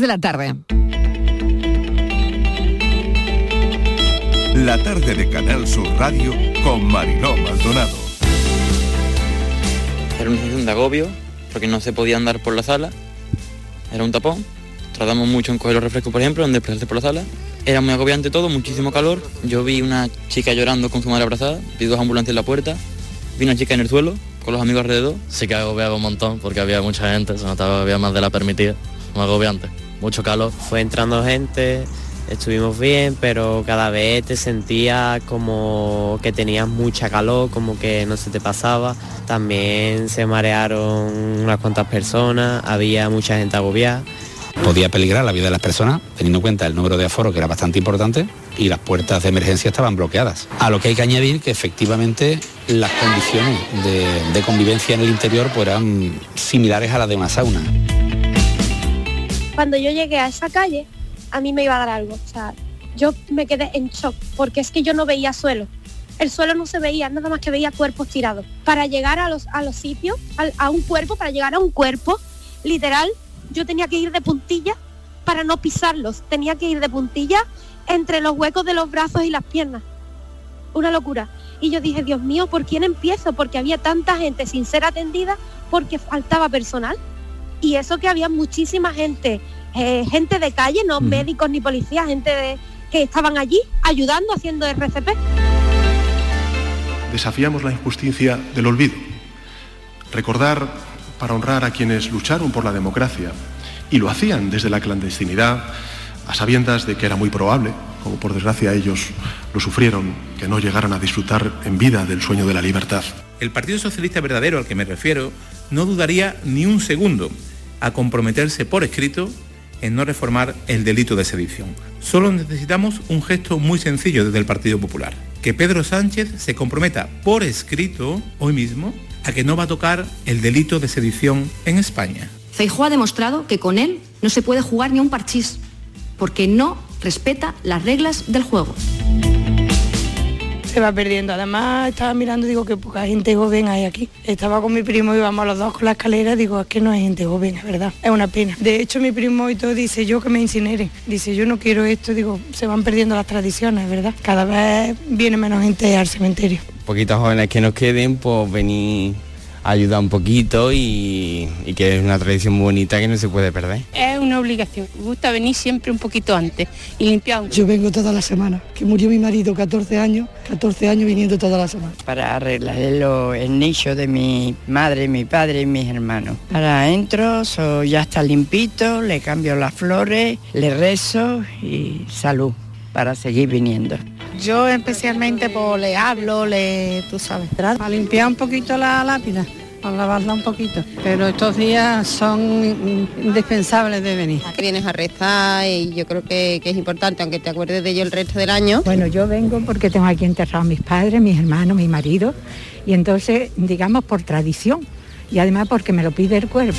de la tarde. La tarde de Canal Sur Radio con Mariló Maldonado. Era una sensación de agobio porque no se podía andar por la sala. Era un tapón. Tratamos mucho en coger los refrescos, por ejemplo, en desplazarse por la sala. Era muy agobiante todo, muchísimo calor. Yo vi una chica llorando con su madre abrazada, vi dos ambulancias en la puerta, vi una chica en el suelo con los amigos alrededor. Sí que agobiaba un montón porque había mucha gente, se notaba que había más de la permitida. Muy agobiante, mucho calor. Fue entrando gente, estuvimos bien, pero cada vez te sentía como que tenías mucha calor, como que no se te pasaba. También se marearon unas cuantas personas, había mucha gente agobiada. Podía peligrar la vida de las personas, teniendo en cuenta el número de aforo que era bastante importante y las puertas de emergencia estaban bloqueadas. A lo que hay que añadir que efectivamente las condiciones de, de convivencia en el interior pues, eran similares a las de una sauna. Cuando yo llegué a esa calle, a mí me iba a dar algo. O sea, yo me quedé en shock porque es que yo no veía suelo. El suelo no se veía, nada más que veía cuerpos tirados. Para llegar a los, a los sitios, a, a un cuerpo, para llegar a un cuerpo, literal, yo tenía que ir de puntilla para no pisarlos. Tenía que ir de puntilla entre los huecos de los brazos y las piernas. Una locura. Y yo dije, Dios mío, ¿por quién empiezo? Porque había tanta gente sin ser atendida porque faltaba personal. Y eso que había muchísima gente, eh, gente de calle, no médicos ni policías, gente de- que estaban allí ayudando, haciendo RCP. Desafiamos la injusticia del olvido. Recordar para honrar a quienes lucharon por la democracia y lo hacían desde la clandestinidad, a sabiendas de que era muy probable, como por desgracia ellos lo sufrieron, que no llegaran a disfrutar en vida del sueño de la libertad. El Partido Socialista verdadero al que me refiero no dudaría ni un segundo a comprometerse por escrito en no reformar el delito de sedición. Solo necesitamos un gesto muy sencillo desde el Partido Popular. Que Pedro Sánchez se comprometa por escrito hoy mismo a que no va a tocar el delito de sedición en España. Feijóo ha demostrado que con él no se puede jugar ni un parchís, porque no respeta las reglas del juego. Se va perdiendo. Además, estaba mirando, digo que poca gente joven hay aquí. Estaba con mi primo, íbamos los dos con la escalera, digo, es que no hay gente joven, es verdad, es una pena. De hecho, mi primo y todo dice, yo que me incineren. Dice, yo no quiero esto, digo, se van perdiendo las tradiciones, ¿verdad? Cada vez viene menos gente al cementerio. poquitos jóvenes que nos queden, pues venir a ayudar un poquito y, y que es una tradición muy bonita que no se puede perder. Es una obligación. Me gusta venir siempre un poquito antes y limpiar. Yo vengo toda la semana, que murió mi marido 14 años, 14 años viniendo toda la semana. para arreglar el nicho de mi madre, mi padre y mis hermanos. Ahora entro, so- ya está limpito, le cambio las flores, le rezo y salud para seguir viniendo. Yo especialmente pues le hablo, le, tú sabes, para limpiar un poquito la lápida, para lavarla un poquito. Pero estos días son indispensables de venir. que vienes a rezar y yo creo que, que es importante, aunque te acuerdes de ello el resto del año. Bueno, yo vengo porque tengo aquí enterrados mis padres, mis hermanos, mi marido, y entonces, digamos, por tradición, y además porque me lo pide el cuerpo.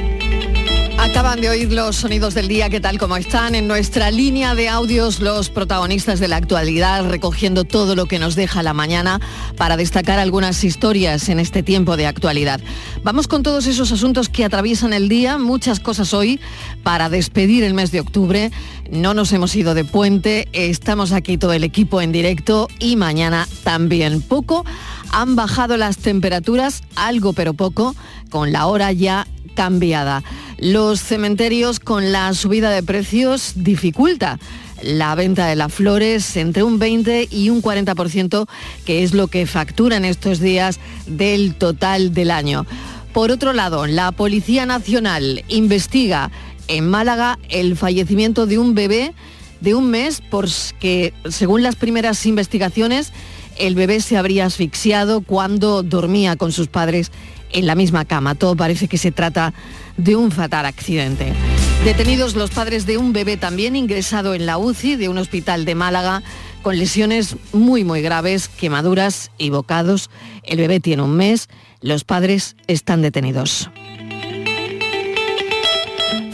Acaban de oír los sonidos del día, ¿qué tal como están? En nuestra línea de audios, los protagonistas de la actualidad, recogiendo todo lo que nos deja la mañana para destacar algunas historias en este tiempo de actualidad. Vamos con todos esos asuntos que atraviesan el día, muchas cosas hoy para despedir el mes de octubre. No nos hemos ido de puente, estamos aquí todo el equipo en directo y mañana también. Poco han bajado las temperaturas, algo pero poco, con la hora ya cambiada. Los cementerios con la subida de precios dificulta la venta de las flores entre un 20 y un 40%, que es lo que facturan estos días del total del año. Por otro lado, la Policía Nacional investiga en Málaga el fallecimiento de un bebé de un mes porque, según las primeras investigaciones, el bebé se habría asfixiado cuando dormía con sus padres en la misma cama. Todo parece que se trata de un fatal accidente. Detenidos los padres de un bebé también ingresado en la UCI de un hospital de Málaga con lesiones muy muy graves, quemaduras y bocados. El bebé tiene un mes, los padres están detenidos.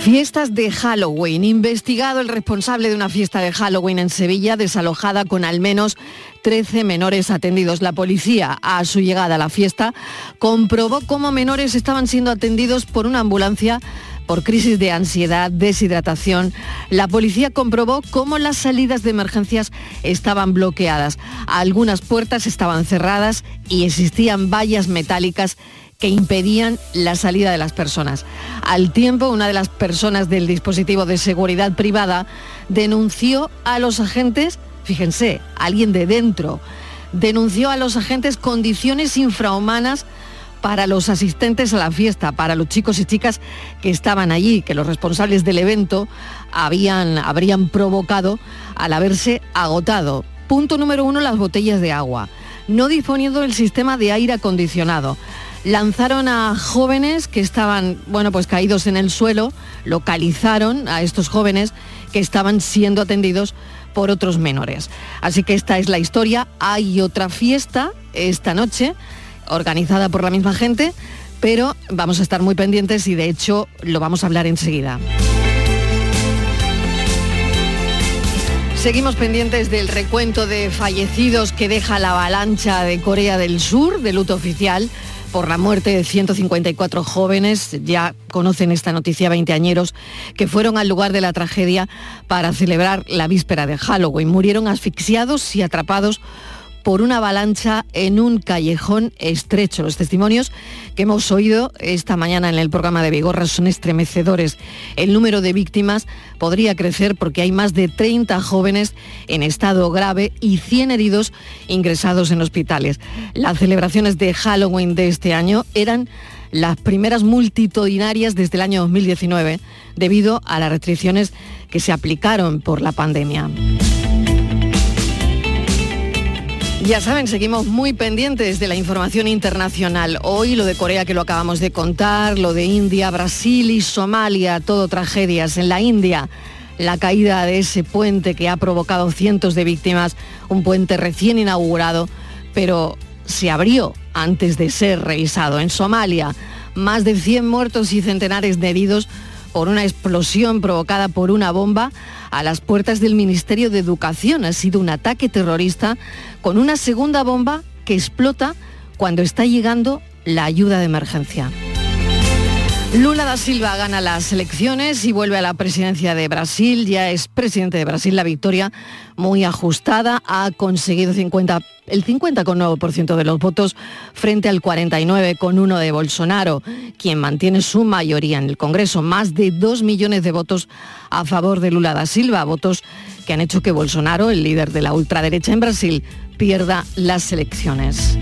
Fiestas de Halloween. Investigado el responsable de una fiesta de Halloween en Sevilla, desalojada con al menos 13 menores atendidos. La policía, a su llegada a la fiesta, comprobó cómo menores estaban siendo atendidos por una ambulancia por crisis de ansiedad, deshidratación. La policía comprobó cómo las salidas de emergencias estaban bloqueadas. Algunas puertas estaban cerradas y existían vallas metálicas que impedían la salida de las personas. Al tiempo, una de las personas del dispositivo de seguridad privada denunció a los agentes, fíjense, alguien de dentro, denunció a los agentes condiciones infrahumanas para los asistentes a la fiesta, para los chicos y chicas que estaban allí, que los responsables del evento habían, habrían provocado al haberse agotado. Punto número uno, las botellas de agua, no disponiendo del sistema de aire acondicionado lanzaron a jóvenes que estaban, bueno, pues caídos en el suelo, localizaron a estos jóvenes que estaban siendo atendidos por otros menores. Así que esta es la historia. Hay otra fiesta esta noche, organizada por la misma gente, pero vamos a estar muy pendientes y de hecho lo vamos a hablar enseguida. Seguimos pendientes del recuento de fallecidos que deja la avalancha de Corea del Sur, de luto oficial por la muerte de 154 jóvenes, ya conocen esta noticia veinteañeros, que fueron al lugar de la tragedia para celebrar la víspera de Halloween. Murieron asfixiados y atrapados por una avalancha en un callejón estrecho. Los testimonios que hemos oído esta mañana en el programa de Vigorra son estremecedores. El número de víctimas podría crecer porque hay más de 30 jóvenes en estado grave y 100 heridos ingresados en hospitales. Las celebraciones de Halloween de este año eran las primeras multitudinarias desde el año 2019 debido a las restricciones que se aplicaron por la pandemia. Ya saben, seguimos muy pendientes de la información internacional. Hoy lo de Corea que lo acabamos de contar, lo de India, Brasil y Somalia, todo tragedias. En la India, la caída de ese puente que ha provocado cientos de víctimas, un puente recién inaugurado, pero se abrió antes de ser revisado. En Somalia, más de 100 muertos y centenares de heridos por una explosión provocada por una bomba a las puertas del Ministerio de Educación. Ha sido un ataque terrorista con una segunda bomba que explota cuando está llegando la ayuda de emergencia. Lula da Silva gana las elecciones y vuelve a la presidencia de Brasil. Ya es presidente de Brasil. La victoria muy ajustada. Ha conseguido 50, el 50,9% de los votos frente al 49,1% de Bolsonaro, quien mantiene su mayoría en el Congreso. Más de 2 millones de votos a favor de Lula da Silva. Votos que han hecho que Bolsonaro, el líder de la ultraderecha en Brasil, pierda las elecciones.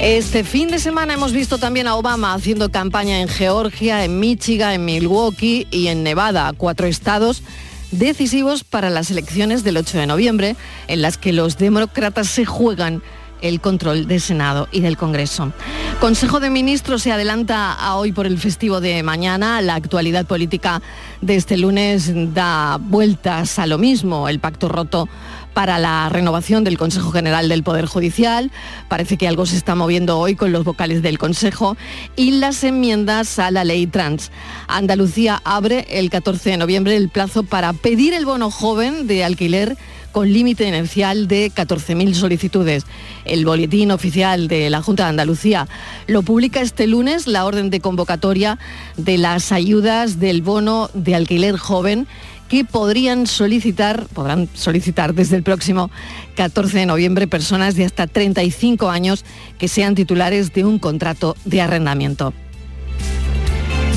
Este fin de semana hemos visto también a Obama haciendo campaña en Georgia, en Michigan, en Milwaukee y en Nevada, cuatro estados decisivos para las elecciones del 8 de noviembre, en las que los demócratas se juegan el control del Senado y del Congreso. Consejo de Ministros se adelanta a hoy por el festivo de mañana. La actualidad política de este lunes da vueltas a lo mismo. El pacto roto para la renovación del Consejo General del Poder Judicial. Parece que algo se está moviendo hoy con los vocales del Consejo y las enmiendas a la ley trans. Andalucía abre el 14 de noviembre el plazo para pedir el bono joven de alquiler con límite inercial de 14.000 solicitudes. El boletín oficial de la Junta de Andalucía lo publica este lunes la orden de convocatoria de las ayudas del bono de alquiler joven que podrían solicitar, podrán solicitar desde el próximo 14 de noviembre personas de hasta 35 años que sean titulares de un contrato de arrendamiento.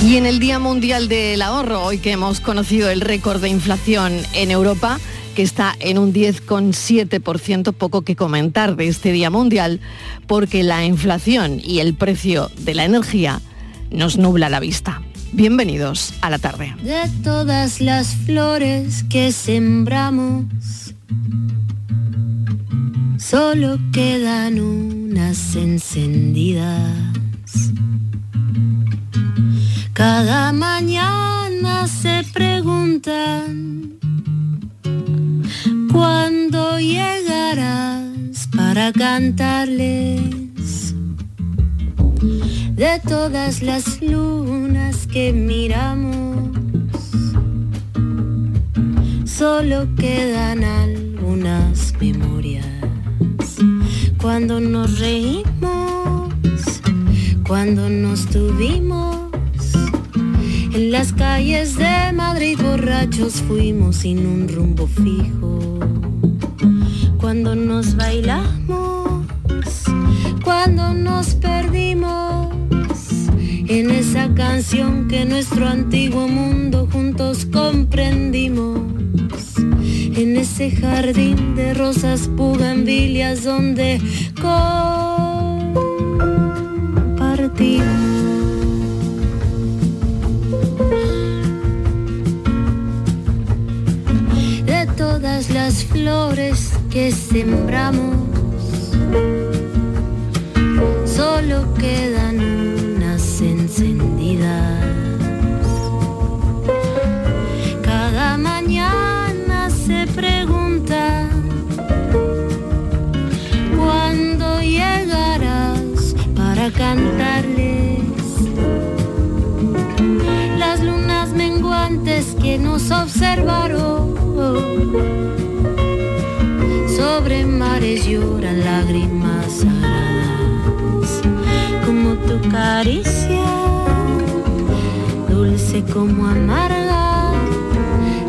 Y en el Día Mundial del Ahorro, hoy que hemos conocido el récord de inflación en Europa, que está en un 10,7%, poco que comentar de este Día Mundial, porque la inflación y el precio de la energía nos nubla la vista. Bienvenidos a la tarde. De todas las flores que sembramos, solo quedan unas encendidas. Cada mañana se preguntan cuándo llegarás para cantarles de todas las lunas que miramos, solo quedan algunas memorias. Cuando nos reímos, cuando nos tuvimos, en las calles de Madrid borrachos fuimos sin un rumbo fijo. Cuando nos bailamos, cuando nos perdimos en esa canción que nuestro antiguo mundo juntos comprendimos. En ese jardín de rosas pugambilias donde compartimos. De todas las flores que sembramos, solo quedan unas encendidas. Cada mañana se pregunta cuándo llegarás para cantarles las lunas menguantes que nos observaron. Sobre mares lloran lágrimas como tu caricia, dulce como amarga,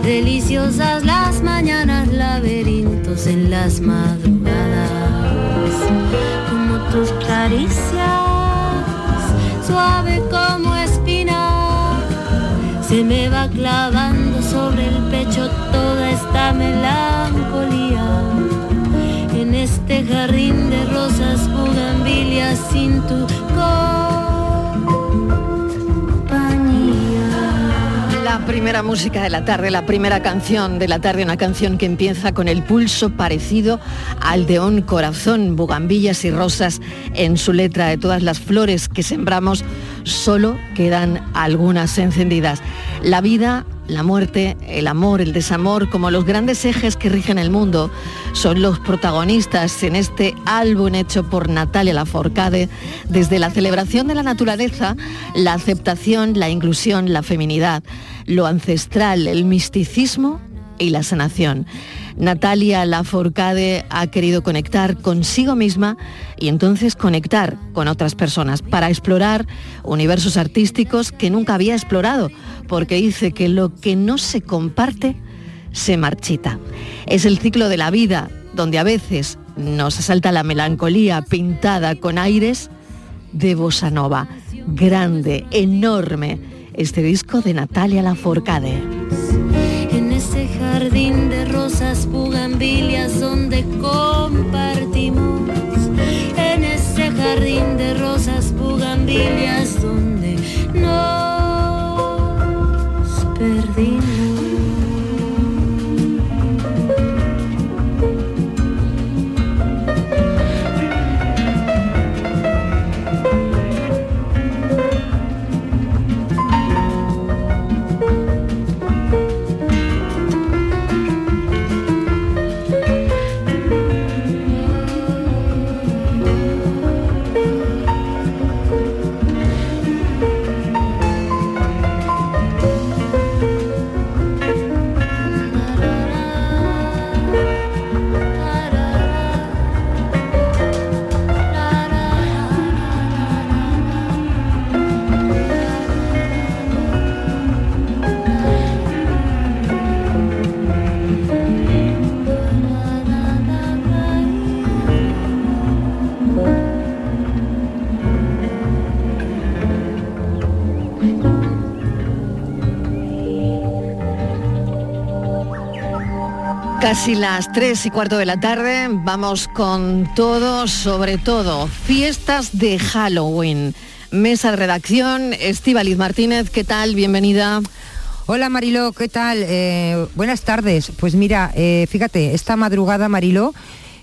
deliciosas las mañanas, laberintos en las madrugadas, como tus caricias, suave como espina, se me va clavando sobre el pecho toda esta melancolía. La primera música de la tarde, la primera canción de la tarde, una canción que empieza con el pulso parecido al de un corazón, bugambillas y rosas en su letra de todas las flores que sembramos, solo quedan algunas encendidas. La vida la muerte, el amor, el desamor, como los grandes ejes que rigen el mundo, son los protagonistas en este álbum hecho por Natalia Laforcade, desde la celebración de la naturaleza, la aceptación, la inclusión, la feminidad, lo ancestral, el misticismo y la sanación. Natalia Laforcade ha querido conectar consigo misma y entonces conectar con otras personas para explorar universos artísticos que nunca había explorado, porque dice que lo que no se comparte se marchita. Es el ciclo de la vida donde a veces nos asalta la melancolía pintada con aires de bossa nova. Grande, enorme, este disco de Natalia Laforcade. En ese jardín de rosas bugambilias donde compartimos. En ese jardín de rosas bugambilias donde Casi las 3 y cuarto de la tarde, vamos con todo, sobre todo, fiestas de Halloween. Mesa de redacción, Estíbaliz Martínez, ¿qué tal? Bienvenida. Hola Mariló, ¿qué tal? Eh, buenas tardes. Pues mira, eh, fíjate, esta madrugada Mariló,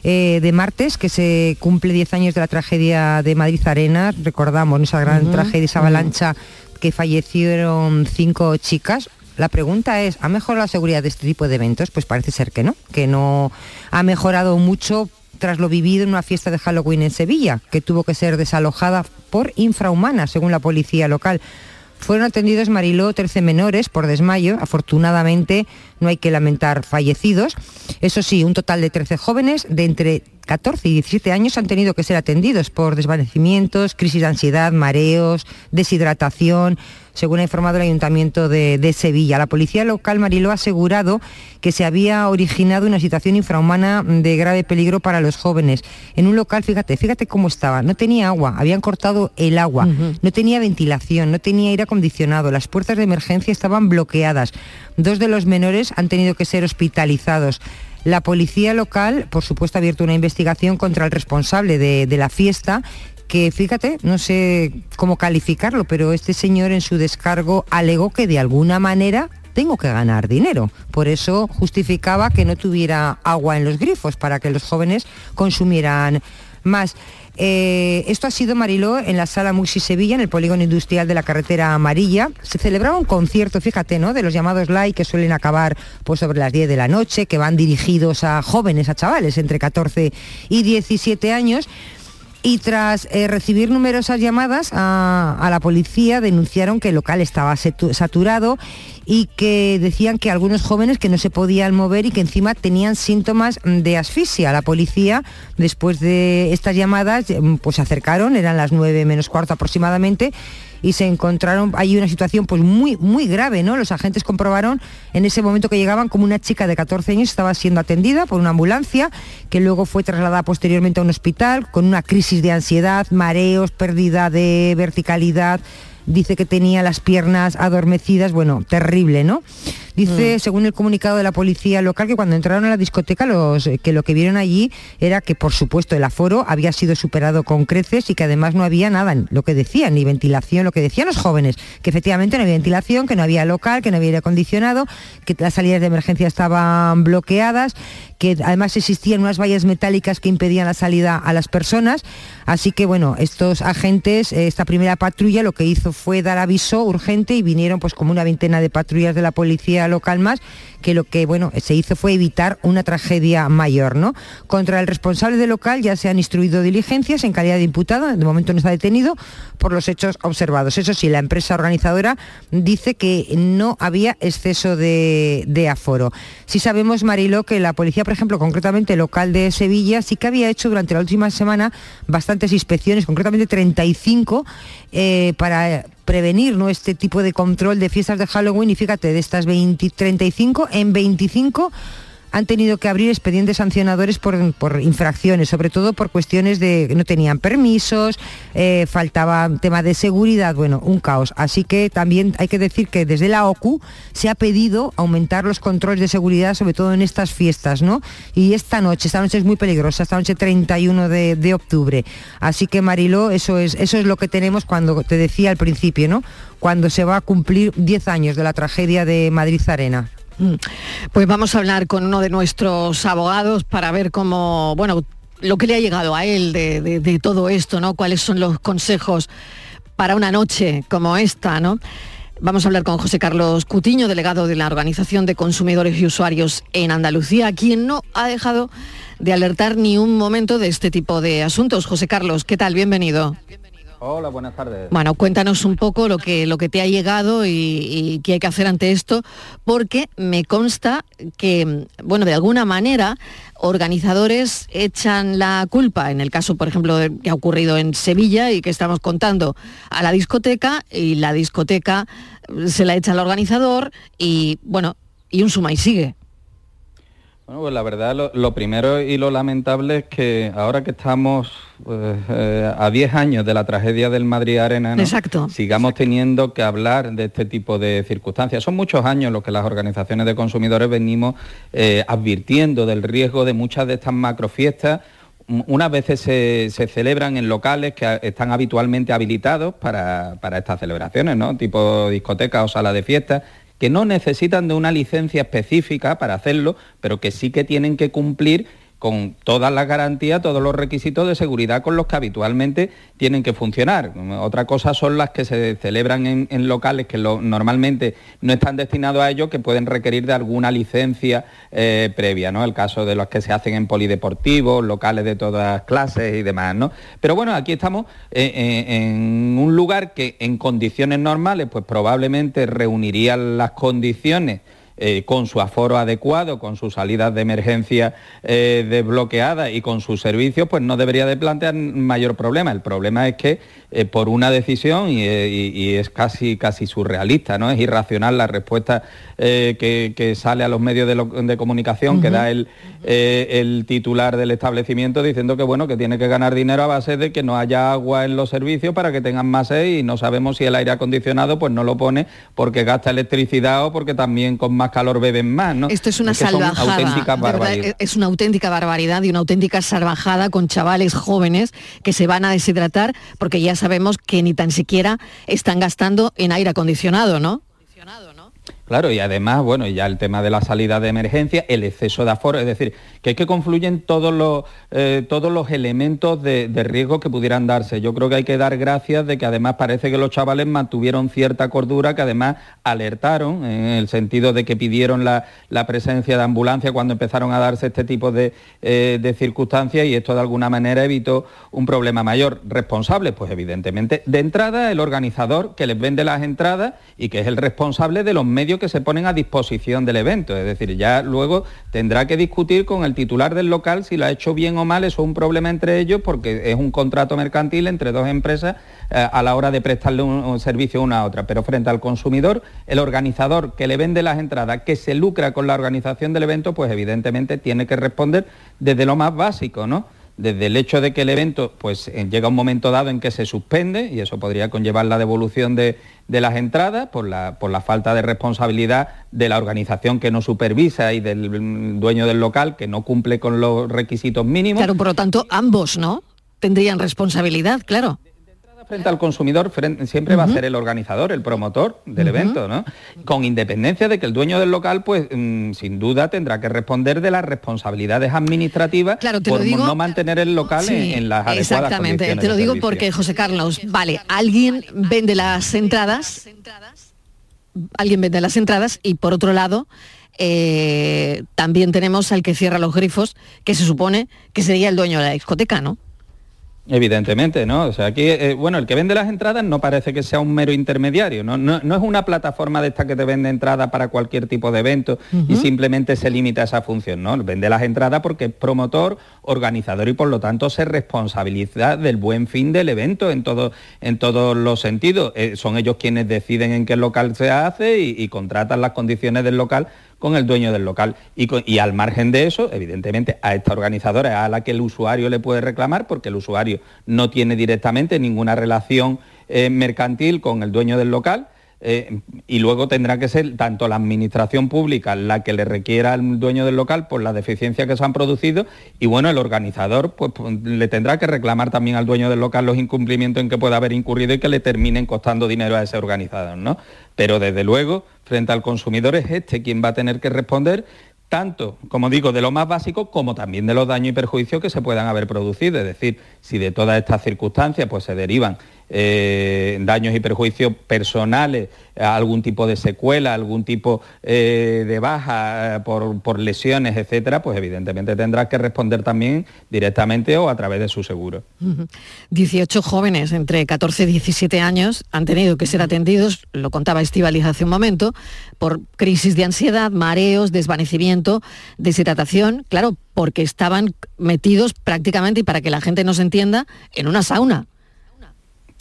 eh, de martes, que se cumple 10 años de la tragedia de Madrid Arenas, recordamos esa gran tragedia, esa avalancha que fallecieron cinco chicas. La pregunta es, ¿ha mejorado la seguridad de este tipo de eventos? Pues parece ser que no, que no ha mejorado mucho tras lo vivido en una fiesta de Halloween en Sevilla, que tuvo que ser desalojada por infrahumana, según la policía local. Fueron atendidos Mariló 13 menores por desmayo. Afortunadamente no hay que lamentar fallecidos. Eso sí, un total de 13 jóvenes de entre 14 y 17 años han tenido que ser atendidos por desvanecimientos, crisis de ansiedad, mareos, deshidratación, según ha informado el Ayuntamiento de, de, Sevilla. La policía local Mariló ha asegurado que se había originado una situación infrahumana de grave peligro para los jóvenes. En un local, fíjate, fíjate cómo estaba, no tenía agua, habían cortado el agua, uh -huh. no tenía ventilación, no tenía aire acondicionado, las puertas de emergencia estaban bloqueadas. Dos de los menores han tenido que ser hospitalizados. La policía local, por supuesto, ha abierto una investigación contra el responsable de, de la fiesta que fíjate, no sé cómo calificarlo, pero este señor en su descargo alegó que de alguna manera tengo que ganar dinero. Por eso justificaba que no tuviera agua en los grifos para que los jóvenes consumieran más. Eh, esto ha sido Mariló en la sala Muxi Sevilla, en el polígono industrial de la carretera amarilla. Se celebraba un concierto, fíjate, ¿no? De los llamados live que suelen acabar pues, sobre las 10 de la noche, que van dirigidos a jóvenes, a chavales entre 14 y 17 años y tras eh, recibir numerosas llamadas a, la policía denunciaron que el local estaba saturado y que decían que algunos jóvenes que no se podían mover y que encima tenían síntomas de asfixia. La policía, después de estas llamadas, pues se acercaron, eran las 9 menos cuarto aproximadamente, y se encontraron ahí una situación pues muy muy grave, ¿no? Los agentes comprobaron en ese momento que llegaban como una chica de 14 años estaba siendo atendida por una ambulancia que luego fue trasladada posteriormente a un hospital con una crisis de ansiedad, mareos, pérdida de verticalidad, dice que tenía las piernas adormecidas, bueno, terrible, ¿no? Dice, mm. según el comunicado de la policía local, que cuando entraron a la discoteca, los, que lo que vieron allí era que, por supuesto, el aforo había sido superado con creces y que además no había nada, lo que decían, ni ventilación, lo que decían los jóvenes, que efectivamente no había ventilación, que no había local, que no había aire acondicionado, que las salidas de emergencia estaban bloqueadas, que además existían unas vallas metálicas que impedían la salida a las personas. Así que, bueno, estos agentes, esta primera patrulla lo que hizo fue dar aviso urgente y vinieron pues como una veintena de patrullas de la policía local más que lo que bueno se hizo fue evitar una tragedia mayor, ¿no? Contra el responsable del local ya se han instruido diligencias en calidad de imputado, de momento no está detenido por los hechos observados. Eso sí, la empresa organizadora dice que no había exceso de, de aforo. Sí sabemos, Marilo, que la policía, por ejemplo, concretamente local de Sevilla, sí que había hecho durante la última semana bastantes inspecciones, concretamente 35, eh, para prevenir ¿no? este tipo de control de fiestas de Halloween y fíjate, de estas 20, 35, en 25 han tenido que abrir expedientes sancionadores por, por, infracciones, sobre todo por cuestiones de que no tenían permisos, eh, faltaba tema de seguridad, bueno, un caos. Así que también hay que decir que desde la OCU se ha pedido aumentar los controles de seguridad, sobre todo en estas fiestas, ¿no? Y esta noche, esta noche es muy peligrosa, esta noche 31 de, de octubre. Así que Mariló, eso es, eso es lo que tenemos cuando te decía al principio, ¿no? Cuando se va a cumplir 10 años de la tragedia de Madrid Arena. Pues vamos a hablar con uno de nuestros abogados para ver cómo, bueno, lo que le ha llegado a él de, todo esto, ¿no? Cuáles son los consejos para una noche como esta, ¿no? Vamos a hablar con José Carlos Cutiño, delegado de la Organización de Consumidores y Usuarios en Andalucía, quien no ha dejado de alertar ni un momento de este tipo de asuntos. José Carlos, ¿qué tal? Bienvenido. Hola, buenas tardes. Bueno, cuéntanos un poco lo que, lo que te ha llegado y, y, qué hay que hacer ante esto, porque me consta que, bueno, de alguna manera, organizadores echan la culpa, en el caso, por ejemplo, que ha ocurrido en Sevilla y que estamos contando, a la discoteca, y la discoteca se la echa al organizador y, bueno, y un suma y sigue. Bueno, pues la verdad, lo, lo, primero y lo lamentable es que ahora que estamos pues, eh, a 10 años de la tragedia del Madrid Arena, ¿no? Exacto. sigamos Exacto. teniendo que hablar de este tipo de circunstancias. Son muchos años los que las organizaciones de consumidores venimos eh, advirtiendo del riesgo de muchas de estas macrofiestas unas veces se, se, celebran en locales que están habitualmente habilitados para, para estas celebraciones, ¿no? tipo discoteca o sala de fiestas, que no necesitan de una licencia específica para hacerlo, pero que sí que tienen que cumplir con todas las garantías, todos los requisitos de seguridad con los que habitualmente tienen que funcionar. Otra cosa son las que se celebran en, locales que normalmente no están destinados a ello, que pueden requerir de alguna licencia eh, previa, ¿no? El caso de los que se hacen en polideportivos, locales de todas clases y demás, ¿no? Pero bueno, aquí estamos eh, eh, en un lugar que en condiciones normales, pues probablemente reuniría las condiciones eh, con su aforo adecuado, con sus salidas de emergencia eh, desbloqueadas y con sus servicios, pues no debería de plantear mayor problema. El problema es que eh, por una decisión, y, es casi, casi surrealista, ¿no? Es irracional la respuesta que, sale a los medios de, comunicación, que da el, el titular del establecimiento diciendo que bueno, que tiene que ganar dinero a base de que no haya agua en los servicios para que tengan más sed y no sabemos si el aire acondicionado pues no lo pone porque gasta electricidad o porque también con más calor beben más, ¿no? Esto es una salvajada. Es una auténtica barbaridad y una auténtica salvajada con chavales jóvenes que se van a deshidratar porque ya sabemos que ni tan siquiera están gastando en aire acondicionado, ¿no? Claro, y además, bueno, ya el tema de la salida de emergencia, el exceso de aforo, es decir, que es que confluyen todos los, eh, todos los elementos de, riesgo que pudieran darse. Yo creo que hay que dar gracias de que además parece que los chavales mantuvieron cierta cordura, que además alertaron, en el sentido de que pidieron la, presencia de ambulancia cuando empezaron a darse este tipo de, eh, de circunstancias y esto de alguna manera evitó un problema mayor. Responsable, pues evidentemente, de entrada el organizador que les vende las entradas y que es el responsable de los medios que se ponen a disposición del evento. Es decir, ya luego tendrá que discutir con el titular del local si lo ha hecho bien o mal, eso es un problema entre ellos porque es un contrato mercantil entre dos empresas eh, a la hora de prestarle un, servicio una a otra. Pero frente al consumidor, el organizador que le vende las entradas, que se lucra con la organización del evento, pues evidentemente tiene que responder desde lo más básico, ¿no? Desde el hecho de que el evento pues eh, llega un momento dado en que se suspende y eso podría conllevar la devolución de, las entradas por la, por la falta de responsabilidad de la organización que no supervisa y del dueño del local que no cumple con los requisitos mínimos. Claro, por lo tanto, ambos, ¿no? Tendrían responsabilidad, claro frente al consumidor siempre va a ser el organizador, el promotor del evento, ¿no? Con independencia de que el dueño del local, pues mm, sin duda tendrá que responder de las responsabilidades administrativas por no mantener el local en, las adecuadas Exactamente, te lo digo porque, José Carlos, vale, alguien vende las entradas, alguien vende las entradas y por otro lado... Eh, también tenemos al que cierra los grifos, que se supone que sería el dueño de la discoteca, ¿no? Evidentemente, ¿no? O sea, aquí, eh, bueno, el que vende las entradas no parece que sea un mero intermediario, ¿no? No, es una plataforma de esta que te vende entradas para cualquier tipo de evento y simplemente se limita a esa función, ¿no? Vende las entradas porque es promotor, organizador y por lo tanto se responsabiliza del buen fin del evento en, todo, en todos los sentidos. Eh, son ellos quienes deciden en qué local se hace y contratan las condiciones del local con el dueño del local. Y, al margen de eso, evidentemente, a esta organizadora a la que el usuario le puede reclamar, porque el usuario no tiene directamente ninguna relación eh, mercantil con el dueño del local. Eh, y luego tendrá que ser tanto la administración pública la que le requiera al dueño del local por las deficiencias que se han producido y bueno, el organizador pues, pues, le tendrá que reclamar también al dueño del local los incumplimientos en que pueda haber incurrido y que le terminen costando dinero a ese organizador, ¿no? Pero desde luego, frente al consumidor es este quien va a tener que responder tanto, como digo, de lo más básico como también de los daños y perjuicios que se puedan haber producido. Es decir, si de todas estas circunstancias pues, se derivan eh, daños y perjuicios personales, algún tipo de secuela, algún tipo eh, de baja eh, por, lesiones, etcétera, pues evidentemente tendrá que responder también directamente o a través de su seguro. 18 jóvenes entre 14 y 17 años han tenido que ser atendidos, lo contaba Estivaliz hace un momento, por crisis de ansiedad, mareos, desvanecimiento, deshidratación, claro, porque estaban metidos prácticamente, y para que la gente nos entienda, en una sauna.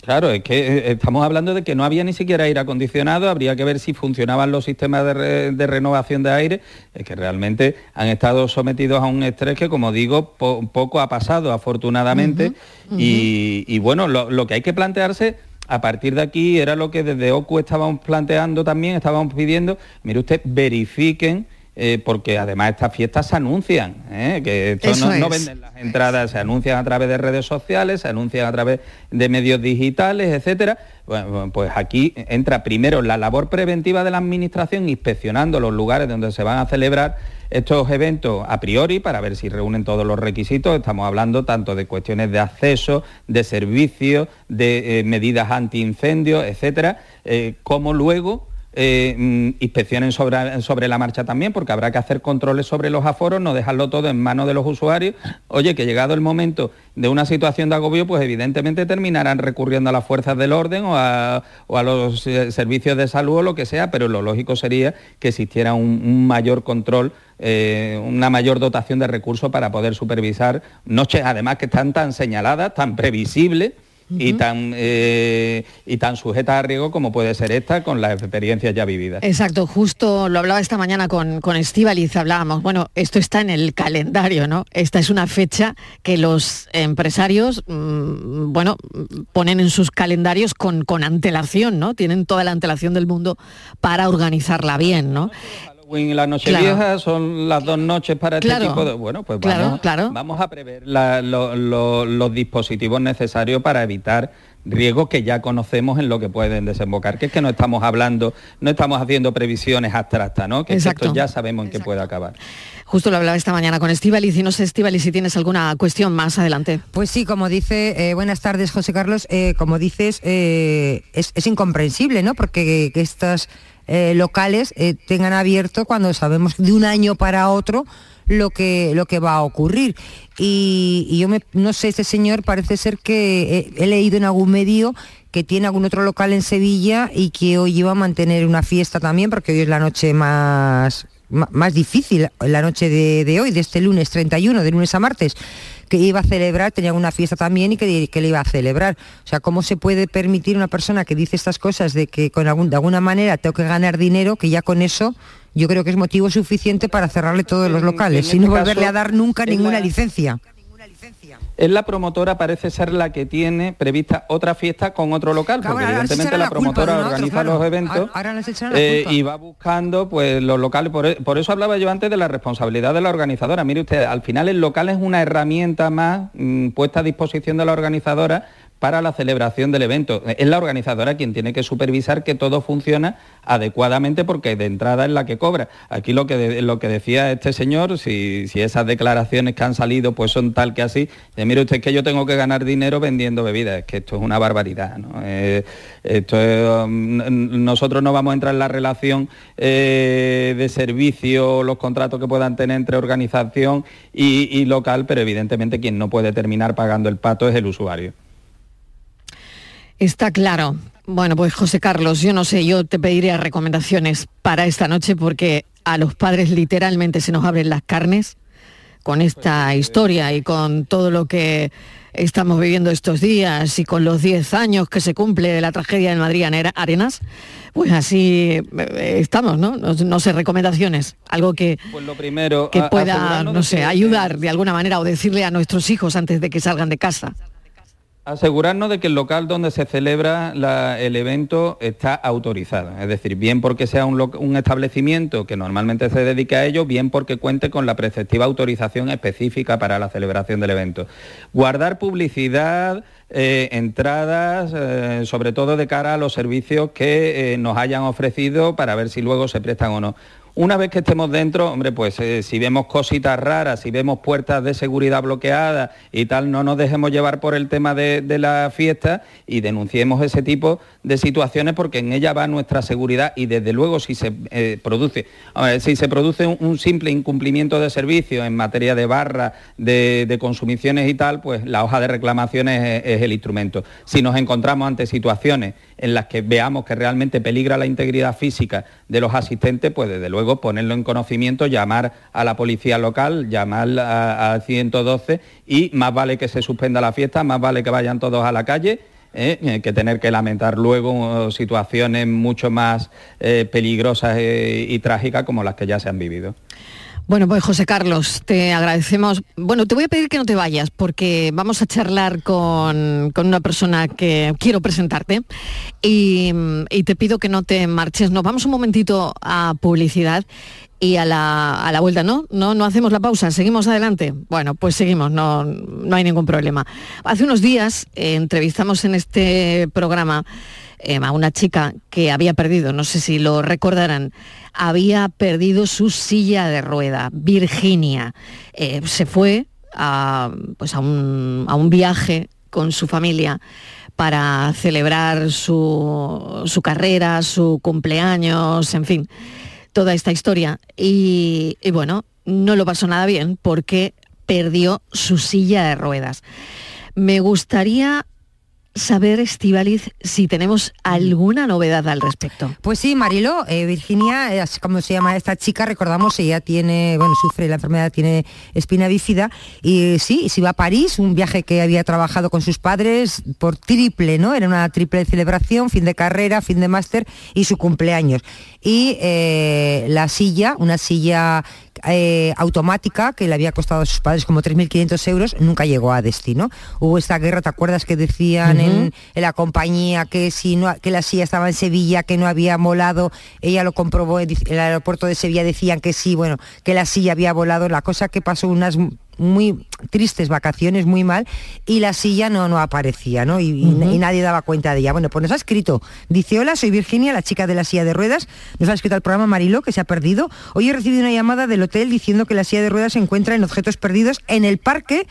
Claro, es que eh, estamos hablando de que no había ni siquiera aire acondicionado, habría que ver si funcionaban los sistemas de, renovación de aire, es que realmente han estado sometidos a un estrés que, como digo, poco ha pasado afortunadamente. Y, bueno, lo, que hay que plantearse a partir de aquí era lo que desde OCU estábamos planteando también, estábamos pidiendo, mire usted, verifiquen eh, porque además estas fiestas se anuncian, ¿eh? que esto no, venden las entradas, se anuncian a través de redes sociales, se anuncian a través de medios digitales, etcétera. Bueno, pues aquí entra primero la labor preventiva de la administración inspeccionando los lugares donde se van a celebrar estos eventos a priori para ver si reúnen todos los requisitos. Estamos hablando tanto de cuestiones de acceso, de servicios, de eh, medidas antiincendios, etcétera, como luego eh, mm, inspeccionen sobre, sobre la marcha también, porque habrá que hacer controles sobre los aforos, no dejarlo todo en manos de los usuarios. Oye, que llegado el momento de una situación de agobio, pues evidentemente terminarán recurriendo a las fuerzas del orden o a, los eh, servicios de salud o lo que sea, pero lo lógico sería que existiera un, un mayor control eh, una mayor dotación de recursos para poder supervisar noches, además que están tan señaladas, tan previsibles y, tan, eh, y tan sujetas a riesgo como puede ser esta con las experiencias ya vividas. Exacto, justo lo hablaba esta mañana con, con Estíbaliz, hablábamos, bueno, esto está en el calendario, ¿no? Esta es una fecha que los empresarios, mm, bueno, ponen en sus calendarios con, con antelación, ¿no? Tienen toda la antelación del mundo para organizarla bien, ¿no? Halloween y la noche Claro. vieja son las dos noches para este Claro. tipo de... Bueno, pues Claro, vamos, claro. vamos a prever la- lo- lo- los dispositivos necesarios para evitar riesgos que ya conocemos en lo que pueden desembocar, que es que no estamos hablando, no estamos haciendo previsiones abstractas, ¿no? Que esto ya sabemos en qué puede acabar. Justo lo hablaba esta mañana con Estíbaliz y no sé, Estíbaliz, si tienes alguna cuestión más adelante. Pues sí, como dice, eh, buenas tardes José Carlos, eh, como dices, eh, es, es incomprensible, ¿no? Porque que estas eh, locales eh, tengan abierto cuando sabemos de un año para otro lo que, lo que va a ocurrir. Y, yo no sé, este señor parece ser que eh, he leído en algún medio que tiene algún otro local en Sevilla y que hoy iba a mantener una fiesta también, porque hoy es la noche más, más difícil, la noche de, de hoy, de este lunes 31, de lunes a martes, que iba a celebrar, tenía una fiesta también y que, que le iba a celebrar. O sea, ¿cómo se puede permitir una persona que dice estas cosas de que con algún, de alguna manera tengo que ganar dinero, que ya con eso yo creo que es motivo suficiente para cerrarle todos los locales, sin este volverle a dar nunca ninguna la- licencia? Es la promotora, parece ser la que tiene prevista otra fiesta con otro local, Claro, porque evidentemente la promotora otro, organiza claro. los eventos Ahora- ahora eh, y va buscando pues los locales. Por, e- por eso hablaba yo antes de la responsabilidad de la organizadora. Mire usted, al final el local es una herramienta más mm, puesta a disposición de la organizadora para la celebración del evento. Es la organizadora quien tiene que supervisar que todo funciona adecuadamente porque de entrada es la que cobra. Aquí lo que, de- lo que decía este señor, si, si esas declaraciones que han salido pues son tal que así, dice, mire usted que yo tengo que ganar dinero vendiendo bebidas, es que esto es una barbaridad. Eh, esto es, um, nosotros no vamos a entrar en la relación eh, de servicio, los contratos que puedan tener entre organización y local, pero evidentemente quien no puede terminar pagando el pato es el usuario. Está claro. Bueno, pues José Carlos, yo no sé, yo te pediría recomendaciones para esta noche porque a los padres literalmente se nos abren las carnes con esta historia y con todo lo que estamos viviendo estos días y con los 10 años que se cumple de la tragedia de Madrid Anera- Arenas, pues así eh, estamos, ¿no? No, no sé, recomendaciones, algo que, Pues lo primero, que pueda, no sé, ayudar de alguna manera o decirle a nuestros hijos antes de que salgan de casa. Asegurarnos de que el local donde se celebra el evento está autorizado, es decir, bien porque sea un, establecimiento que normalmente se dedique a ello, bien porque cuente con la preceptiva autorización específica para la celebración del evento. Guardar publicidad, eh, entradas, eh, sobre todo de cara a los servicios que eh, nos hayan ofrecido para ver si luego se prestan o no. Una vez que estemos dentro, hombre, pues eh, si vemos cositas raras, si vemos puertas de seguridad bloqueadas y tal, no nos dejemos llevar por el tema de, de la fiesta y denunciemos ese tipo de situaciones porque en ella va nuestra seguridad y desde luego si se eh, produce, si se produce un, simple incumplimiento de servicio en materia de barra, de, consumiciones y tal, pues la hoja de reclamaciones es, es el instrumento. Si nos encontramos ante situaciones en las que veamos que realmente peligra la integridad física de los asistentes, pues desde luego ponerlo en conocimiento, llamar a la policía local, llamar a, a 112 y más vale que se suspenda la fiesta, más vale que vayan todos a la calle. ¿eh? Eh, que tener que lamentar luego eh, situaciones mucho más eh, peligrosas y trágicas como las que ya se han vivido. Bueno, pues José Carlos, te agradecemos. Bueno, te voy a pedir que no te vayas porque vamos a charlar con, con una persona que quiero presentarte y, te pido que no te marches. Nos vamos un momentito a publicidad y a la, a la vuelta, ¿no? ¿no? No hacemos la pausa, seguimos adelante. Bueno, pues seguimos, no, no hay ningún problema. Hace unos días eh, entrevistamos en este programa a una chica que había perdido, no sé si lo recordarán, había perdido su silla de rueda, Virginia. Eh, se fue a, pues a, un, a un viaje con su familia para celebrar su, su carrera, su cumpleaños, en fin toda esta historia. Y, y bueno, no lo pasó nada bien porque perdió su silla de ruedas. Me gustaría saber, Estivaliz, si tenemos alguna novedad al respecto. Pues sí, Marilo, eh, Virginia, eh, como se llama esta chica, recordamos, ella tiene, bueno, sufre la enfermedad, tiene espina bífida, y sí, se iba a París, un viaje que había trabajado con sus padres por triple, ¿no? Era una triple celebración, fin de carrera, fin de máster y su cumpleaños. Y eh, la silla, una silla eh, automática que le había costado a sus padres como 3.500 euros, nunca llegó a destino. Hubo esta guerra, ¿te acuerdas que decían en, en la compañía que si no, que la silla estaba en Sevilla, que no había volado? Ella lo comprobó en el aeropuerto de Sevilla, decían que sí, bueno, que la silla había volado. La cosa que pasó unas muy tristes vacaciones, muy mal, y la silla no, no aparecía, ¿no? Y, nadie daba cuenta de ella. Bueno, pues nos ha escrito, dice, hola, soy Virginia, la chica de la silla de ruedas, nos ha escrito al programa Mariló, que se ha perdido. Hoy he recibido una llamada del hotel diciendo que la silla de ruedas se encuentra en objetos perdidos en el parque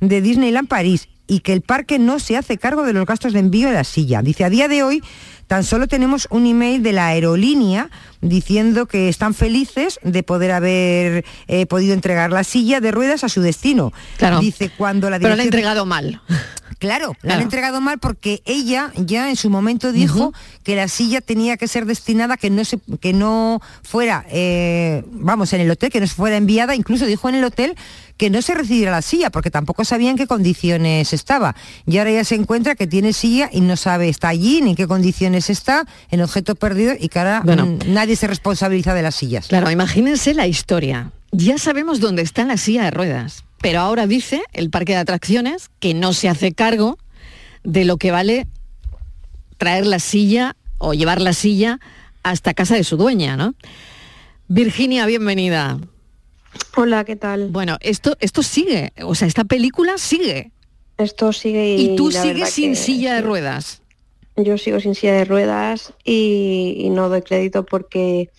de Disneyland París y que el parque no se hace cargo de los gastos de envío de la silla. Dice, a día de hoy tan solo tenemos un email de la aerolínea diciendo que están felices de poder haber eh, podido entregar la silla de ruedas a su destino. Claro. Dice cuando la Pero la ha entregado mal. Claro, la han entregado mal porque ella ya en su momento dijo que la silla tenía que ser destinada, que no se, que no fuera, eh, vamos, en el hotel, que no se fuera enviada, incluso dijo en el hotel que no se recibiera la silla, porque tampoco sabía en qué condiciones estaba. Y ahora ya se encuentra que tiene silla y no sabe, está allí, ni en qué condiciones está, en objeto perdido, y que ahora Bueno. mm, nadie se responsabiliza de las sillas. Claro, imagínense la historia. Ya sabemos dónde está la silla de ruedas, pero ahora dice el parque de atracciones que no se hace cargo de lo que vale traer la silla o llevar la silla hasta casa de su dueña, ¿no? Virginia, bienvenida. Hola, ¿qué tal? Bueno, esto, esto sigue, o sea, esta película sigue. Esto sigue y, Y tú sigues sin que silla de sí. ruedas. Yo sigo sin silla de ruedas y, y no doy crédito porque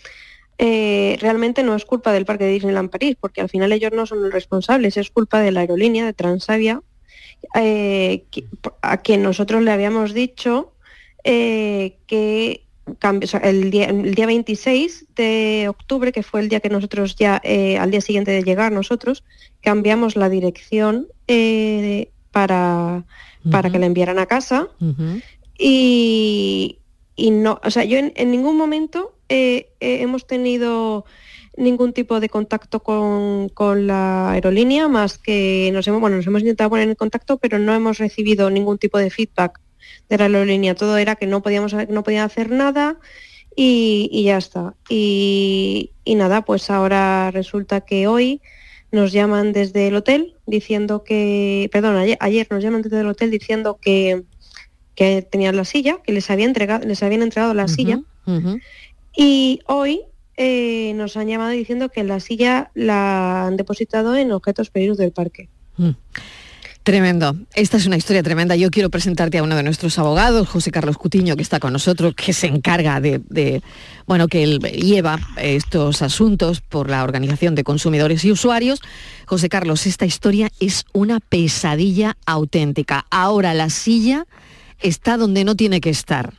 eh, realmente no es culpa del parque de Disneyland París, porque al final ellos no son los responsables, es culpa de la aerolínea de Transavia, eh, a quien nosotros le habíamos dicho eh, que o sea, el, día, el día 26 de octubre, que fue el día que nosotros ya, al día siguiente de llegar nosotros, cambiamos la dirección para, para que la enviaran a casa y, y no, o sea, yo en, en ningún momento hemos tenido ningún tipo de contacto con, con la aerolínea, más que nos hemos, bueno, nos hemos intentado poner en contacto, pero no hemos recibido ningún tipo de feedback de la aerolínea. Todo era que no podíamos, no podían hacer nada y, y ya está. Y, y nada, pues ahora resulta que hoy nos llaman desde el hotel diciendo que, perdón, ayer, ayer nos llaman desde el hotel diciendo que, que tenían la silla, que les había entregado, les habían entregado la silla. Y hoy eh, nos han llamado diciendo que la silla la han depositado en objetos perdidos del parque. Tremendo. Esta es una historia tremenda. Yo quiero presentarte a uno de nuestros abogados, José Carlos Cutiño, que está con nosotros, que se encarga de, de- bueno, que él lleva estos asuntos por la Organización de Consumidores y Usuarios. José Carlos, esta historia es una pesadilla auténtica. Ahora la silla está donde no tiene que estar.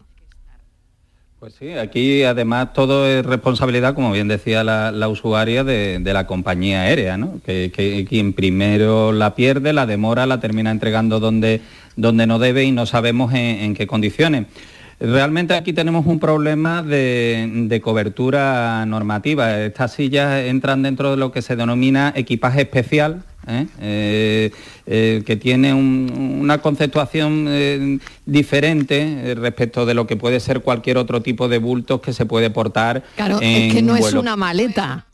Pues sí, aquí además todo es responsabilidad, como bien decía la, usuaria, de, la compañía aérea, ¿no? Que, quien primero la pierde, la demora, la termina entregando donde, donde no debe y no sabemos en, qué condiciones. Realmente aquí tenemos un problema de cobertura normativa. Estas sillas entran dentro de lo que se denomina equipaje especial, ¿eh? Eh, eh, que tiene un- una conceptuación diferente respecto de lo que puede ser cualquier otro tipo de bultos que se puede portar Claro, en es que no un es una maleta.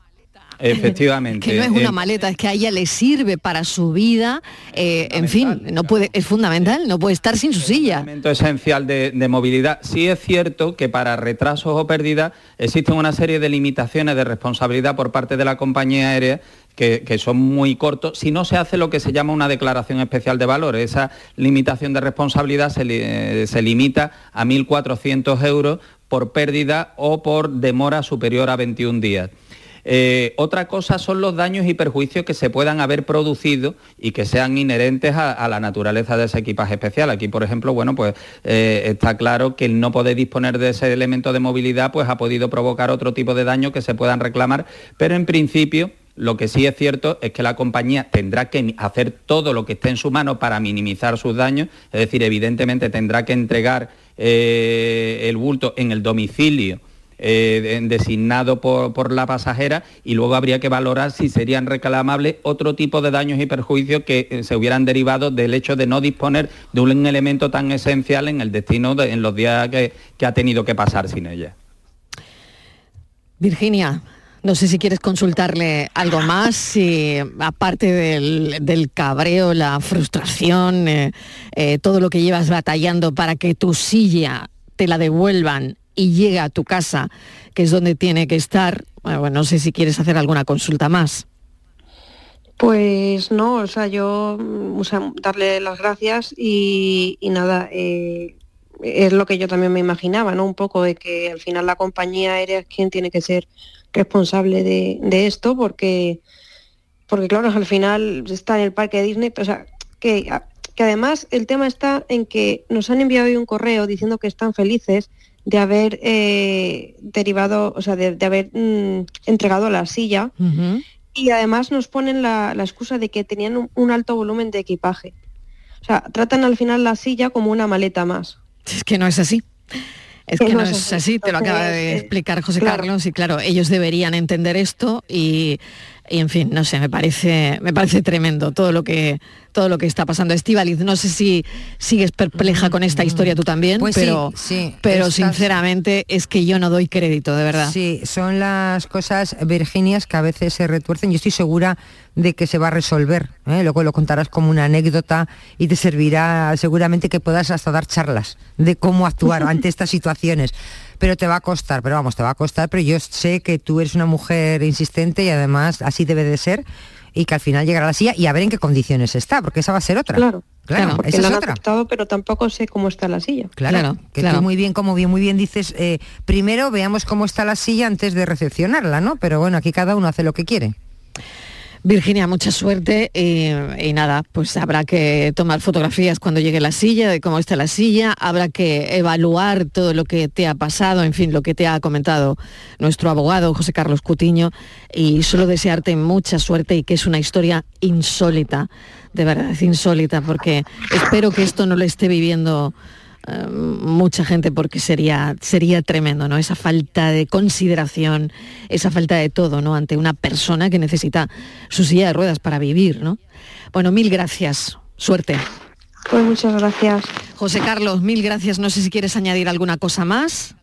Efectivamente. que no es una Eh, maleta, es que a ella le sirve para su vida, eh, en fin, no puede, es fundamental, no puede estar sin su silla. elemento esencial de, de movilidad. Sí es cierto que para retrasos o pérdidas existen una serie de limitaciones de responsabilidad por parte de la compañía aérea que, son muy cortos si no se hace lo que se llama una declaración especial de valor. Esa limitación de responsabilidad se, li- eh, se limita a 1.400 euros por pérdida o por demora superior a 21 días. Eh, otra cosa son los daños y perjuicios que se puedan haber producido y que sean inherentes a, a la naturaleza de ese equipaje especial. Aquí, por ejemplo, bueno, pues eh, está claro que el no poder disponer de ese elemento de movilidad pues ha podido provocar otro tipo de daños que se puedan reclamar, pero en principio lo que sí es cierto es que la compañía tendrá que hacer todo lo que esté en su mano para minimizar sus daños, es decir, evidentemente tendrá que entregar eh, el bulto en el domicilio eh, de- designado por, por la pasajera y luego habría que valorar si serían reclamables otro tipo de daños y perjuicios que eh, se hubieran derivado del hecho de no disponer de un elemento tan esencial en el destino de- en los días que, que ha tenido que pasar sin ella. Virginia, no sé si quieres consultarle algo más, aparte del, cabreo, la frustración, eh, eh, todo lo que llevas batallando para que tu silla te la devuelvan y llegue a tu casa, que es donde tiene que estar, bueno, no sé si quieres hacer alguna consulta más. Pues no, o sea, yo, mm, darle las gracias y, y nada, eh, es lo que yo también me imaginaba, ¿no? Un poco de que al final la compañía aérea es quien tiene que ser responsable de, de esto, porque, porque claro, al final está en el parque de Disney, o sea, que, que además el tema está en que nos han enviado hoy un correo diciendo que están felices de haber eh, derivado, o sea, de, de haber mm, entregado la silla y además nos ponen la, la excusa de que tenían un, un alto volumen de equipaje. O sea, tratan al final la silla como una maleta más. Es que no es así. Es que no es así, te lo acaba de explicar José claro. Carlos y claro, ellos deberían entender esto y, y, en fin, no sé, me parece, me parece tremendo todo lo que todo lo que está pasando. Estivaliz, no sé si sigues perpleja con esta historia tú también, Pues pero, sí, pero sinceramente es que yo no doy crédito, de verdad. Sí, son las cosas virginias que a veces se retuercen. Yo estoy segura de que se va a resolver. ¿eh? Luego lo contarás como una anécdota y te servirá seguramente que puedas hasta dar charlas de cómo actuar ante estas situaciones. Pero te va a costar, pero vamos, te va a costar, pero yo sé que tú eres una mujer insistente y además así debe de ser y que al final llegará a la silla y a ver en qué condiciones está, porque esa va a ser otra. Claro, claro, porque esa la es han otra. aceptado, pero tampoco sé cómo está la silla. Claro, que tú muy bien, como bien, muy bien dices, eh, primero veamos cómo está la silla antes de recepcionarla, ¿no? Pero bueno, aquí cada uno hace lo que quiere. Virginia, mucha suerte y, y nada, pues habrá que tomar fotografías cuando llegue la silla, de cómo está la silla, habrá que evaluar todo lo que te ha pasado, en fin, lo que te ha comentado nuestro abogado José Carlos Cutiño y solo desearte mucha suerte y que es una historia insólita, de verdad, insólita, porque espero que esto no lo esté viviendo eh, mucha gente porque sería sería tremendo no esa falta de consideración esa falta de todo no ante una persona que necesita su silla de ruedas para vivir no bueno mil gracias. Suerte. Pues muchas gracias. José Carlos mil gracias. No sé si quieres añadir alguna cosa más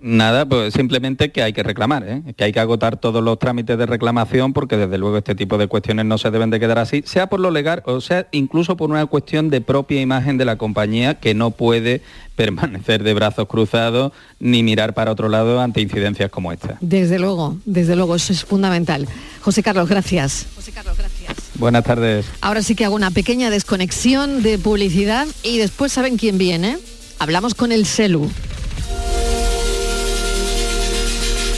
Nada, pues simplemente que hay que reclamar, ¿eh? que hay que agotar todos los trámites de reclamación porque desde luego este tipo de cuestiones no se deben de quedar así, sea por lo legal o sea incluso por una cuestión de propia imagen de la compañía que no puede permanecer de brazos cruzados ni mirar para otro lado ante incidencias como esta. desde luego desde luego eso es fundamental José Carlos gracias Buenas tardes. ahora sí que hago una pequeña desconexión de publicidad y después saben quién viene hablamos con el Celu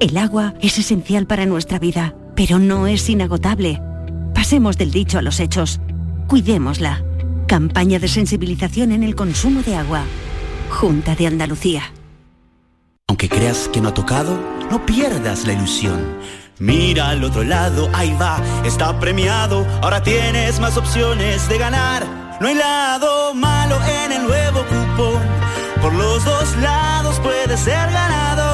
El agua es esencial para nuestra vida, pero no es inagotable. Pasemos del dicho a los hechos. Cuidémosla. Campaña de sensibilización en el consumo de agua. Junta de Andalucía. Aunque creas que no ha tocado, no pierdas la ilusión. Mira al otro lado, ahí va, está premiado. Ahora tienes más opciones de ganar. No hay lado malo en el nuevo cupón. Por los dos lados puedes ser ganador.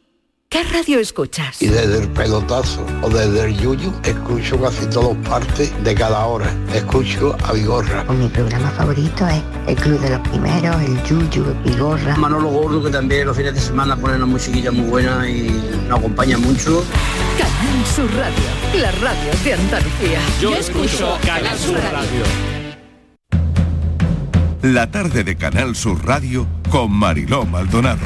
¿Qué radio escuchas? Y desde el pelotazo o desde el yuyu, escucho casi todas partes de cada hora. Escucho a Vigorra. Mi programa favorito es El Club de los Primeros, el Yuyu, Vigorra. Manolo Gordo, que también los fines de semana pone una musiquilla muy buena y nos acompaña mucho. Canal Sur Radio, la radio de Andalucía. Yo escucho Canal Sur Radio. La tarde de Canal Sur Radio con Mariló Maldonado.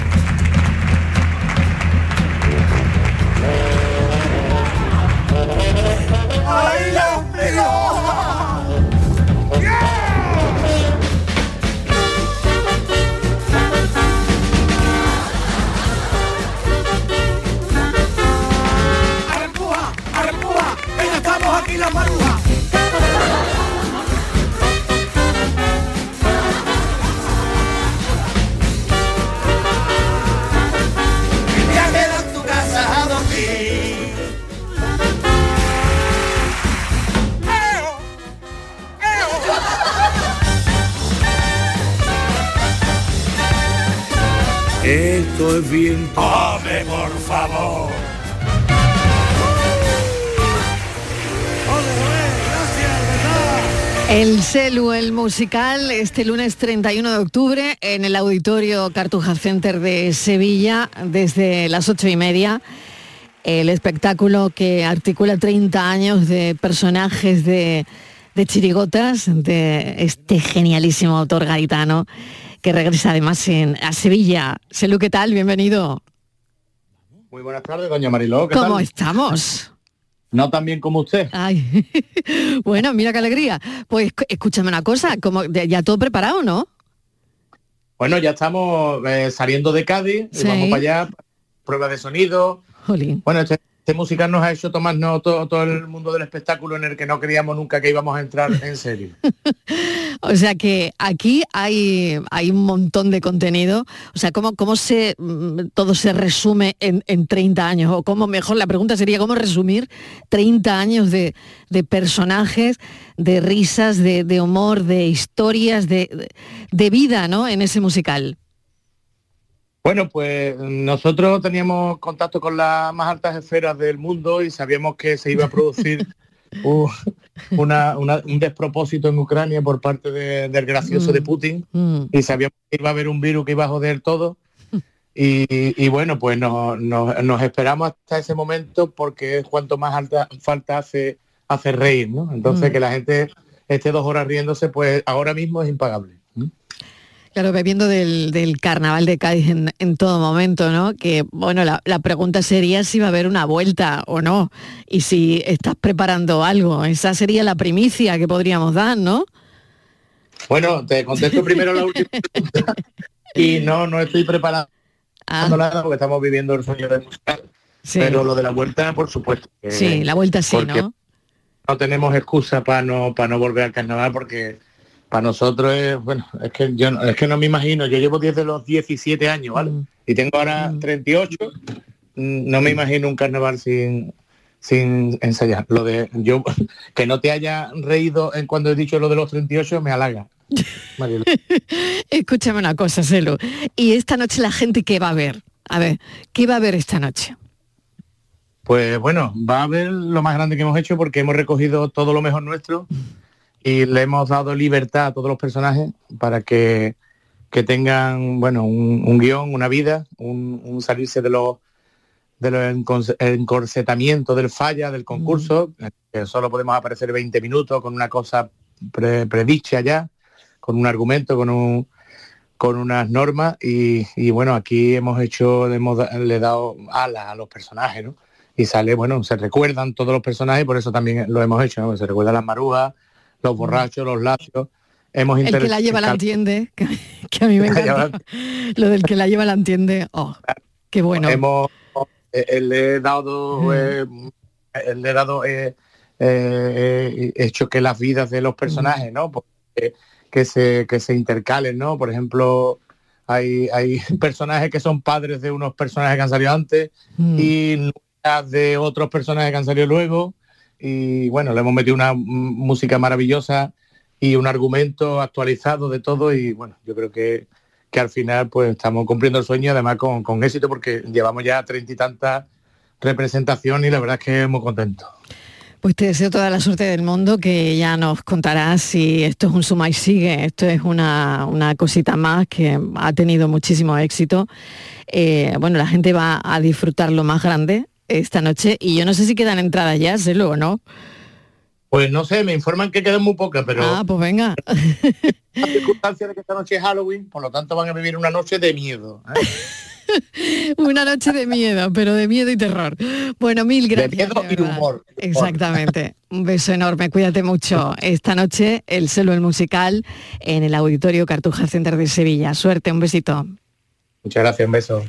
¡Arrempuja! ¡Arrempuja! ¡Venga, estamos aquí las marujas! Esto es bien. ¡Hombre, por favor! El Celu, el musical, este lunes 31 de octubre en el Auditorio Cartuja Center de Sevilla desde las ocho y media. El espectáculo que articula 30 años de personajes de, de chirigotas de este genialísimo autor garitano que regresa además en, a Sevilla. Celu, ¿qué tal? Bienvenido. Muy buenas tardes, doña Mariló. ¿qué ¿Cómo tal? estamos? No tan bien como usted. Ay, bueno, mira qué alegría. Pues escúchame una cosa, como ya todo preparado, ¿no? Bueno, ya estamos eh, saliendo de Cádiz, y vamos para allá, prueba de sonido. Jolín. Bueno, este, este musical nos ha hecho tomarnos todo, todo el mundo del espectáculo en el que no creíamos nunca que íbamos a entrar en serio. O sea que aquí hay, hay un montón de contenido. O sea, ¿cómo, cómo se, mm, todo se resume en, en 30 años? O cómo, mejor, la pregunta sería, ¿cómo resumir 30 años de, de personajes, de risas, de, de humor, de historias, de, de- vida, ¿no? En ese musical. Bueno, pues nosotros teníamos contacto con las más altas esferas del mundo y sabíamos que se iba a producir un, una- una- un despropósito en Ucrania por parte de- del gracioso de Putin y sabíamos que iba a haber un virus que iba a joder todo. Y, y bueno, pues no- no- nos esperamos hasta ese momento porque es cuanto más alta falta hace, hace reír, ¿no? Entonces Mm. que la gente esté dos horas riéndose, pues ahora mismo es impagable. Claro, bebiendo del, del carnaval de Cádiz en, en todo momento, ¿no? Que, bueno, la, la pregunta sería si va a haber una vuelta o no. Y si estás preparando algo. Esa sería la primicia que podríamos dar, ¿no? Bueno, te contesto primero la última pregunta. Y no, no estoy preparado nada porque estamos viviendo el sueño del musical. Sí. Pero lo de la vuelta, por supuesto. que- Sí, la vuelta sí, ¿no? No tenemos excusa para no para no volver al carnaval porque para nosotros es, bueno, es que yo no- es que no me imagino, yo llevo desde los 17 años, ¿vale? Mm. Y tengo ahora 38, mm, no me imagino un carnaval sin sin ensayar. Lo de yo que no te haya reído en cuando he dicho lo de los 38 me halaga. Escúchame una cosa, Celu. ¿Y esta noche la gente qué va a ver? A ver, ¿qué va a ver esta noche? Pues bueno, va a haber lo más grande que hemos hecho porque hemos recogido todo lo mejor nuestro y le hemos dado libertad a todos los personajes para que, que tengan, bueno, un, un guion, una vida, un, un salirse de los de los encorsetamientos del falla del concurso, que solo podemos aparecer 20 minutos con una cosa pre- predicha ya, con un argumento, con un con unas normas y, y bueno, aquí hemos hecho, hemos le he dado alas a los personajes, ¿no? Y sale, bueno, se recuerdan todos los personajes, por eso también lo hemos hecho, ¿no? Se recuerdan las marujas, los borrachos, los lacios. Hemos El que la lleva la entiende, que, que a mí me encanta. Lo del que la lleva la entiende. Oh, qué bueno. Hemos, eh, le he dado, eh, eh, le he dado eh, eh, hecho que las vidas de los personajes, ¿no? Pues, eh, que se que se intercalen, ¿no? Por ejemplo, hay, hay personajes que son padres de unos personajes que han salido antes Mm. y de otros personajes que han salido luego. Y bueno, le hemos metido una música maravillosa y un argumento actualizado de todo y bueno, yo creo que, que al final pues estamos cumpliendo el sueño además con, con éxito porque llevamos ya treinta y tantas representaciones y la verdad es que muy contento. Pues te deseo toda la suerte del mundo, que ya nos contarás si esto es un suma y sigue, esto es una, una cosita más que ha tenido muchísimo éxito. Eh, bueno, la gente va a disfrutar lo más grande esta noche y yo no sé si quedan entradas ya, sé luego, ¿no? Pues no sé, me informan que quedan muy pocas, pero Ah, pues venga. la circunstancia de que esta noche es Halloween, por lo tanto van a vivir una noche de miedo. ¿eh? Una noche de miedo, pero de miedo y terror. Bueno, mil gracias. miedo de y verdad. humor. Exactamente. Un beso enorme, cuídate mucho. Esta noche el celo el musical en el Auditorio Cartuja Center de Sevilla. Suerte, un besito. Muchas gracias, un beso.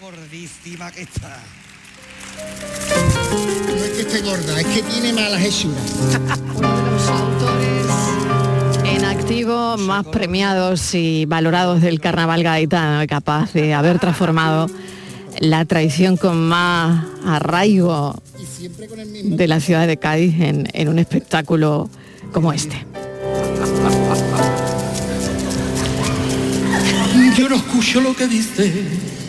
gordísima que está. No es que esté gorda, es que tiene malas hechuras. Uno de los autores en activo más premiados y valorados del carnaval gaditano, capaz de haber transformado la tradición con más arraigo de la ciudad de Cádiz en, en un espectáculo como este. Yo no escucho lo que dice.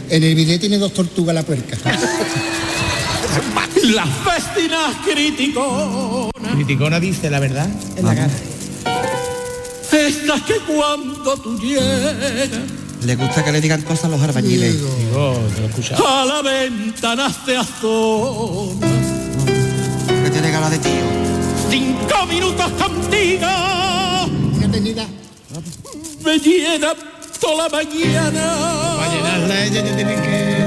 En el video tiene dos tortugas la puerca. Las festinas críticos. Criticona dice la verdad en la cara. Estas que cuando tú llegas Le gusta que le digan cosas a los albañiles. a la ventana se asoma. Que tiene cara de tío. Cinco minutos contigo. Una eternidad. Me llena toda la mañana. Para llenarla ella ya tiene que.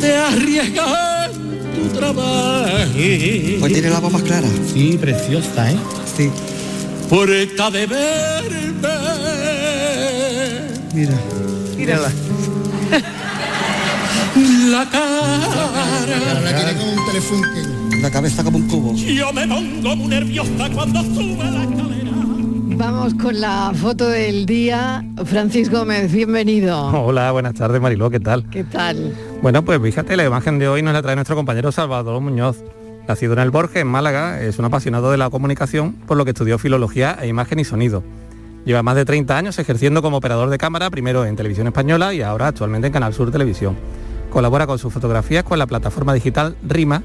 Te arriesgas tu trabajo. Pues tiene la voz más clara. Sí, preciosa, ¿eh? Sí. Puerta de verme. Mira. Mírala. La cara. La tiene como un teléfono La cabeza como un cubo. Yo me pongo muy nerviosa cuando sube la escalera. Vamos con la foto del día. Francis Gómez, bienvenido. Hola, buenas tardes Mariló, ¿qué tal? ¿Qué tal? Bueno, pues fíjate, la imagen de hoy nos la trae nuestro compañero Salvador Muñoz. Nacido en el Borges, en Málaga, es un apasionado de la comunicación, por lo que estudió filología e imagen y sonido. Lleva más de 30 años ejerciendo como operador de cámara, primero en Televisión Española y ahora actualmente en Canal Sur Televisión. Colabora con sus fotografías con la plataforma digital RIMA,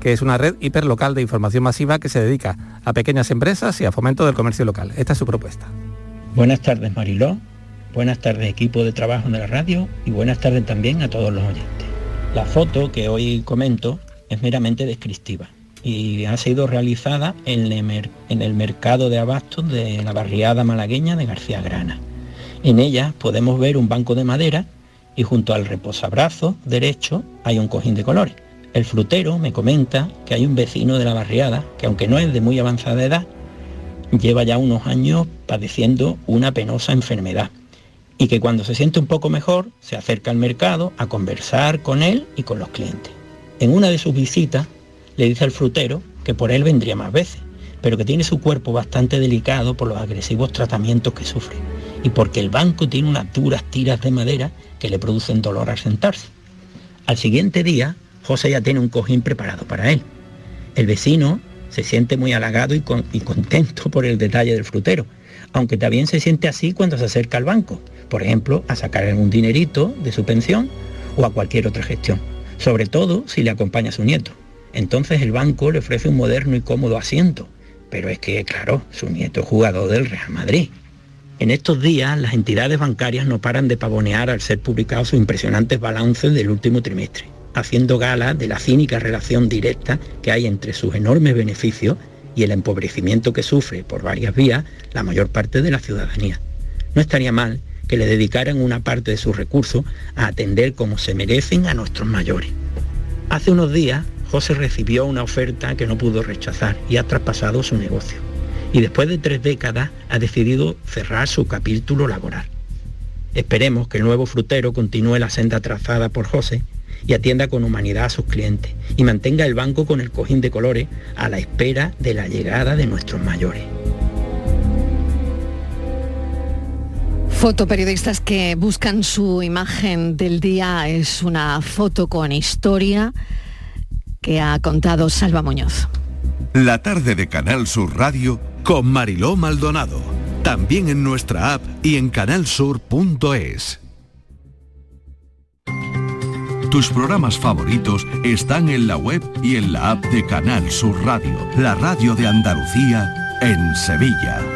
que es una red hiperlocal de información masiva que se dedica a pequeñas empresas y a fomento del comercio local. Esta es su propuesta. Buenas tardes Mariló, buenas tardes equipo de trabajo de la radio y buenas tardes también a todos los oyentes. La foto que hoy comento es meramente descriptiva y ha sido realizada en el, mercado de abastos de la barriada malagueña de García Grana. En ella podemos ver un banco de madera y junto al reposabrazo derecho hay un cojín de colores. El frutero me comenta que hay un vecino de la barriada que aunque no es de muy avanzada edad, lleva ya unos años padeciendo una penosa enfermedad y que cuando se siente un poco mejor se acerca al mercado a conversar con él y con los clientes. En una de sus visitas le dice al frutero que por él vendría más veces, pero que tiene su cuerpo bastante delicado por los agresivos tratamientos que sufre y porque el banco tiene unas duras tiras de madera que le producen dolor al sentarse. Al siguiente día, José ya tiene un cojín preparado para él. El vecino se siente muy halagado y, con- y contento por el detalle del frutero, aunque también se siente así cuando se acerca al banco, por ejemplo, a sacar algún dinerito de su pensión o a cualquier otra gestión, sobre todo si le acompaña a su nieto. Entonces el banco le ofrece un moderno y cómodo asiento, pero es que, claro, su nieto es jugador del Real Madrid. En estos días las entidades bancarias no paran de pavonear al ser publicados sus impresionantes balances del último trimestre, haciendo gala de la cínica relación directa que hay entre sus enormes beneficios y el empobrecimiento que sufre por varias vías la mayor parte de la ciudadanía. No estaría mal que le dedicaran una parte de sus recursos a atender como se merecen a nuestros mayores. Hace unos días José recibió una oferta que no pudo rechazar y ha traspasado su negocio. Y después de tres décadas ha decidido cerrar su capítulo laboral. Esperemos que el nuevo frutero continúe la senda trazada por José y atienda con humanidad a sus clientes y mantenga el banco con el cojín de colores a la espera de la llegada de nuestros mayores. Fotoperiodistas que buscan su imagen del día es una foto con historia que ha contado Salva Muñoz. La tarde de Canal Sur Radio con Mariló Maldonado. También en nuestra app y en canalsur.es. Tus programas favoritos están en la web y en la app de Canal Sur Radio, la radio de Andalucía en Sevilla.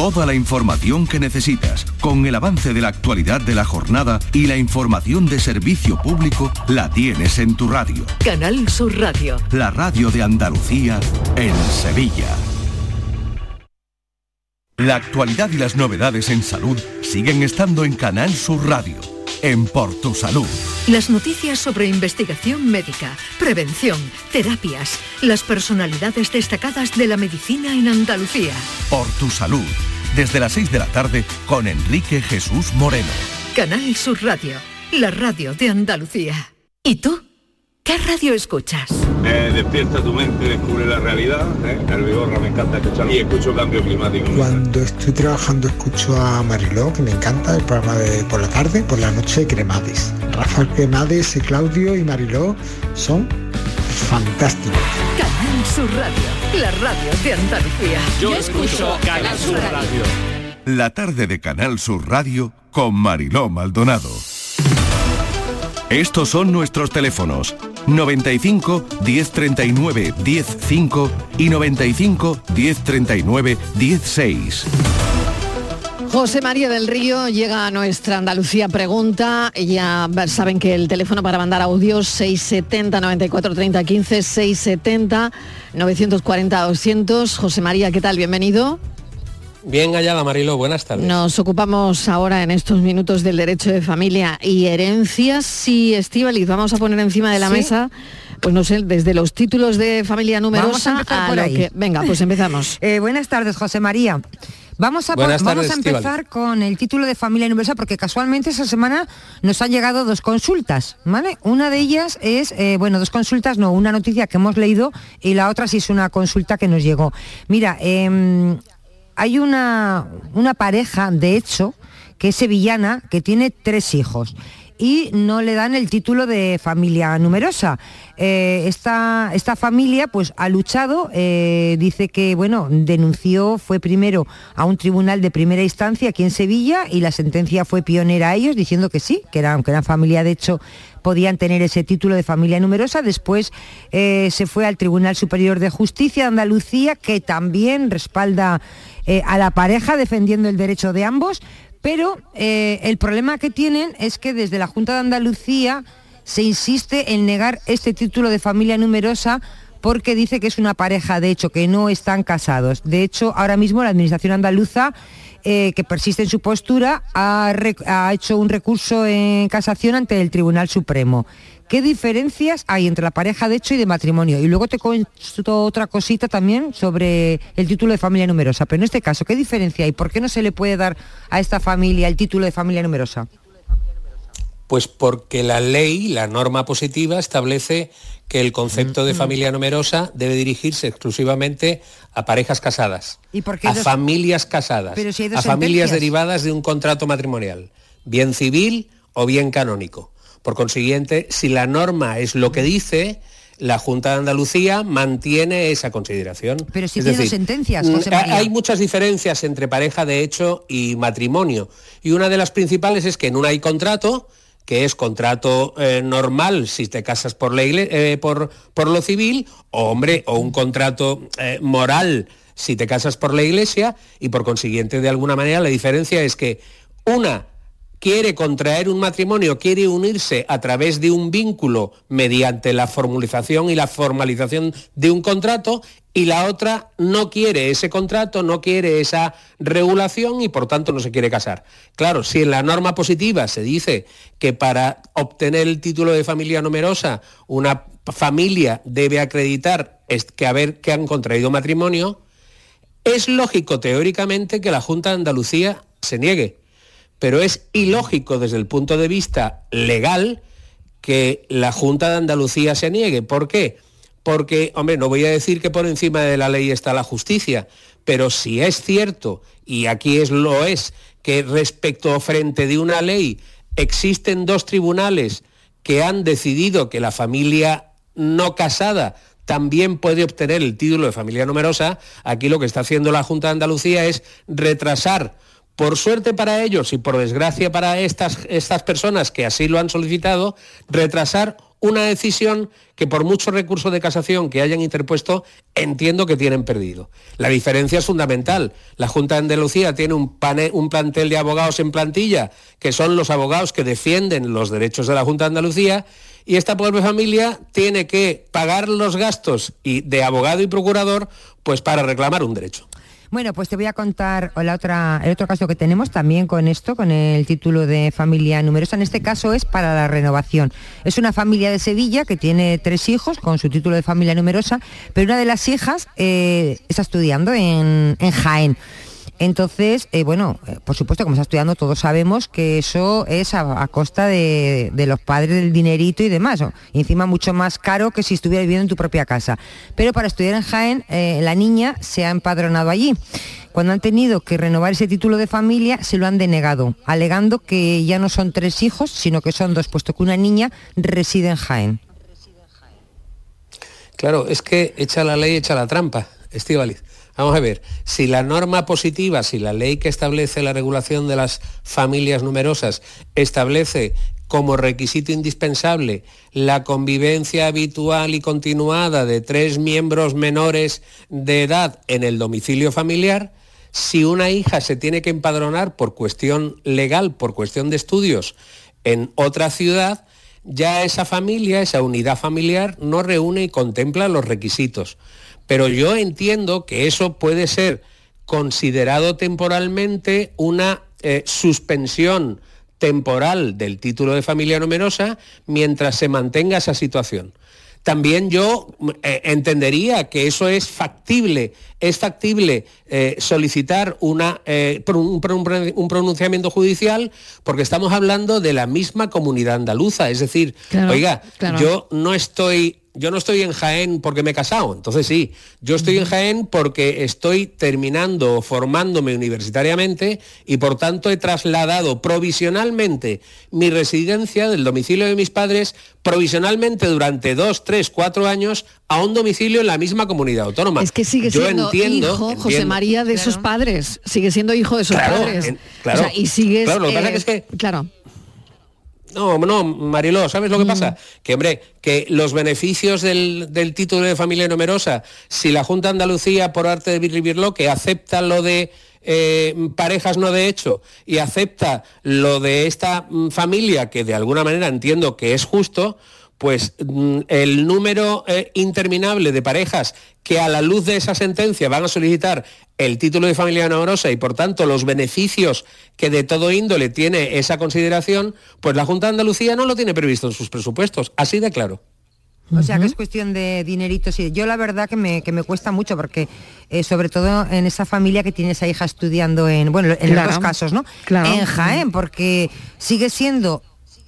Toda la información que necesitas, con el avance de la actualidad de la jornada y la información de servicio público, la tienes en tu radio. Canal Sur Radio. La radio de Andalucía en Sevilla. La actualidad y las novedades en salud siguen estando en Canal Sur Radio, en Por Tu Salud. Las noticias sobre investigación médica, prevención, terapias, las personalidades destacadas de la medicina en Andalucía. Por Tu Salud, desde las 6 de la tarde con Enrique Jesús Moreno. Canal Sur Radio, la radio de Andalucía. ¿Y tú? ¿Qué radio escuchas? Eh, despierta tu mente, descubre la realidad. ¿eh? El Vigorra me encanta escuchar y escucho cambio climático. Cuando estoy trabajando escucho a Mariló, que me encanta, el programa de por la tarde, por la noche Cremades. Rafael Cremades, Claudio y Mariló son fantásticos. Canal Sur Radio, la radio de Andalucía. Yo escucho Canal Sur Radio. La tarde de Canal Sur Radio con Mariló Maldonado. Estos son nuestros teléfonos 95 1039 105 y 95 1039 16. José María del Río llega a nuestra Andalucía Pregunta. Ya saben que el teléfono para mandar audios 670 94 30 15 670 940 200. José María, ¿qué tal? Bienvenido. Bien hallada, Marilo, buenas tardes. Nos ocupamos ahora en estos minutos del derecho de familia y herencias. y Estivaliz, vamos a poner encima de la Sí. mesa, pues no sé, desde los títulos de familia numerosa a por lo ahí. que... Venga, pues empezamos. Eh, buenas tardes, José María. Vamos a, vamos a empezar con el título de familia numerosa porque casualmente esa semana nos han llegado dos consultas, ¿vale? Una de ellas es, eh, bueno, dos consultas, no, una noticia que hemos leído y la otra sí es una consulta que nos llegó. Mira, em, hay una, una pareja, de hecho, que es sevillana, que tiene tres hijos y no le dan el título de familia numerosa. Eh, esta, esta familia pues ha luchado, eh, dice que bueno, denunció, fue primero a un tribunal de primera instancia aquí en Sevilla y la sentencia fue pionera a ellos diciendo que sí, que era, aunque eran familia de hecho podían tener ese título de familia numerosa. Después eh, se fue al Tribunal Superior de Justicia de Andalucía, que también respalda a la pareja defendiendo el derecho de ambos. Pero eh, el problema que tienen es que desde la Junta de Andalucía se insiste en negar este título de familia numerosa porque dice que es una pareja, de hecho, que no están casados. De hecho, ahora mismo la Administración andaluza, eh, que persiste en su postura, ha, hecho un recurso en casación ante el Tribunal Supremo. ¿Qué diferencias hay entre la pareja de hecho y de matrimonio? Y luego te cuento otra cosita también sobre el título de familia numerosa. Pero en este caso, ¿qué diferencia hay? ¿Por qué no se le puede dar a esta familia el título de familia numerosa? Pues porque la ley, la norma positiva, establece que el concepto de familia numerosa debe dirigirse exclusivamente a parejas casadas, ¿Y por qué a dos- familias casadas, si a familias derivadas de un contrato matrimonial, bien civil o bien canónico. Por consiguiente, si la norma es lo que dice, la Junta de Andalucía mantiene esa consideración. Pero si Es tiene decir, sentencias, mm, José María. Hay muchas diferencias entre pareja de hecho y matrimonio. Y una de las principales es que en una hay contrato, que es contrato eh, normal si te casas por, la eh, por, por lo civil, o hombre, o un contrato eh, moral si te casas por la iglesia, y por consiguiente, de alguna manera, la diferencia es que una quiere contraer un matrimonio, quiere unirse a través de un vínculo mediante la formalización y la formalización de un contrato y la otra no quiere ese contrato, no quiere esa regulación y por tanto no se quiere casar. Claro, si en la norma positiva se dice que para obtener el título de familia numerosa una familia debe acreditar que, haber, que han contraído matrimonio, es lógico teóricamente que la Junta de Andalucía se niegue pero es ilógico desde el punto de vista legal que la Junta de Andalucía se niegue. ¿Por qué? Porque, hombre, no voy a decir que por encima de la ley está la justicia, pero si es cierto, y aquí es lo es, que respecto frente de una ley existen dos tribunales que han decidido que la familia no casada también puede obtener el título de familia numerosa, aquí lo que está haciendo la Junta de Andalucía es retrasar por suerte para ellos y por desgracia para estas, estas personas que así lo han solicitado, retrasar una decisión que por mucho recurso de casación que hayan interpuesto, entiendo que tienen perdido. La diferencia es fundamental. La Junta de Andalucía tiene un, pane- un plantel de abogados en plantilla, que son los abogados que defienden los derechos de la Junta de Andalucía, y esta pobre familia tiene que pagar los gastos y de abogado y procurador pues para reclamar un derecho. Bueno, pues te voy a contar el otro caso que tenemos también con esto, con el título de familia numerosa. En este caso es para la renovación. Es una familia de Sevilla que tiene tres hijos con su título de familia numerosa, pero una de las hijas eh, está estudiando en Jaén. Entonces, eh, bueno, eh, por supuesto, como está estudiando, todos sabemos que eso es a, costa de, los padres del dinerito y demás. encima mucho más caro que si estuviera viviendo en tu propia casa. Pero para estudiar en Jaén, eh, la niña se ha empadronado allí. Cuando han tenido que renovar ese título de familia, se lo han denegado, alegando que ya no son tres hijos, sino que son dos, puesto que una niña reside en Jaén. Claro, es que echa la ley, echa la trampa, Estíbaliz. Vamos a ver, si la norma positiva, si la ley que establece la regulación de las familias numerosas establece como requisito indispensable la convivencia habitual y continuada de tres miembros menores de edad en el domicilio familiar, si una hija se tiene que empadronar por cuestión legal, por cuestión de estudios en otra ciudad, ya esa familia, esa unidad familiar, no reúne y contempla los requisitos. Pero yo entiendo que eso puede ser considerado temporalmente una eh, suspensión temporal del título de familia numerosa mientras se mantenga esa situación. También yo eh, entendería que eso es factible, es factible eh, solicitar una, eh, un, pro- un pronunciamiento judicial porque estamos hablando de la misma comunidad andaluza. Es decir, Claro, oiga, claro. yo no estoy yo no estoy en Jaén porque me he casado, entonces sí, yo estoy en Jaén porque estoy terminando o formándome universitariamente y por tanto he trasladado provisionalmente mi residencia del domicilio de mis padres provisionalmente durante dos, tres, cuatro años a un domicilio en la misma comunidad autónoma. Es que sigue Yo siendo entiendo, hijo, José. María, de esos padres. Sigue siendo hijo de esos Claro, padres. en- claro, O sea, y sigues... claro, lo que pasa eh, que es que- Claro. No, no, Mariló, ¿sabes lo que pasa? Que, hombre, que los beneficios del, del título de familia numerosa, si la Junta de Andalucía, por arte de vivirlo, que acepta lo de eh, parejas no de hecho y acepta lo de esta mm, familia, que de alguna manera entiendo que es justo, pues mm, el número eh, interminable de parejas que a la luz de esa sentencia van a solicitar el título de familia numerosa y por tanto los beneficios que de todo índole tiene esa consideración, pues la Junta de Andalucía no lo tiene previsto en sus presupuestos, así de claro. O sea que es cuestión de dineritos. y Yo la verdad que me, que me cuesta mucho porque eh, sobre todo en esa familia que tiene esa hija estudiando en, bueno, en Claro, los dos casos, ¿no? claro. En Jaén, porque sigue siendo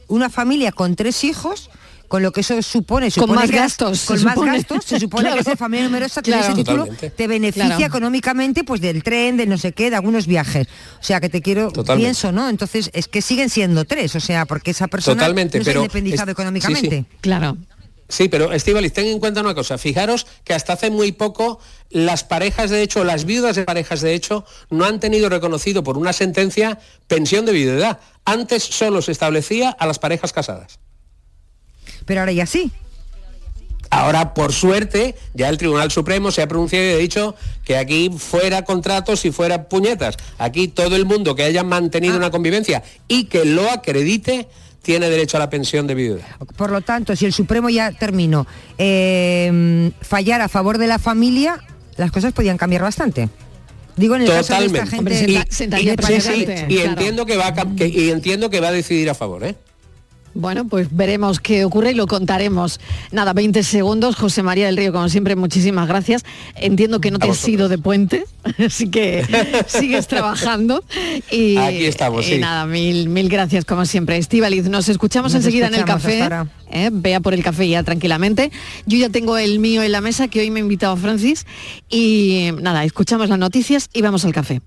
una familia con tres hijos, con lo que eso supone, Con más que- gastos, se con más supone. gastos, se supone Claro. que ser familia numerosa Claro. ese título Totalmente. te beneficia Claro. económicamente pues del tren, de no sé qué, de algunos viajes. O sea que te quiero, Totalmente. pienso, ¿no? Entonces es que siguen siendo tres, o sea, porque esa persona Totalmente, no se ha pero independizado es- económicamente. sí, sí. Claro. Sí, pero Estivalis, ten en cuenta una cosa. Fijaros que hasta hace muy poco las parejas de hecho, las viudas de parejas de hecho, no han tenido reconocido por una sentencia pensión de viudedad. Antes solo se establecía a las parejas casadas. Pero ahora ya sí. Ahora, por suerte, ya el Tribunal Supremo se ha pronunciado y ha dicho que aquí fuera contratos y fuera puñetas. Aquí todo el mundo que haya mantenido una convivencia y que lo acredite tiene derecho a la pensión de viuda. Por lo tanto, si el Supremo ya terminó, eh, fallar a favor de la familia, las cosas podían cambiar bastante. Digo en el caso de esta gente y, y- para sí, sí, adelante, y claro. entiendo que va a, cam- que- y entiendo que va a decidir a favor, ¿eh? Bueno, pues veremos qué ocurre y lo contaremos. Nada, 20 segundos. José María del Río, como siempre, muchísimas gracias. Entiendo que no te has ido de puente, así que sigues trabajando. Y, Aquí estamos, y sí. nada, mil, mil gracias como siempre. Estivaliz, nos escuchamos Nos enseguida en el café. ¿eh? Vea por el café ya tranquilamente. Yo ya tengo el mío en la mesa, que hoy me ha invitado Francis. Y nada, escuchamos las noticias y vamos al café.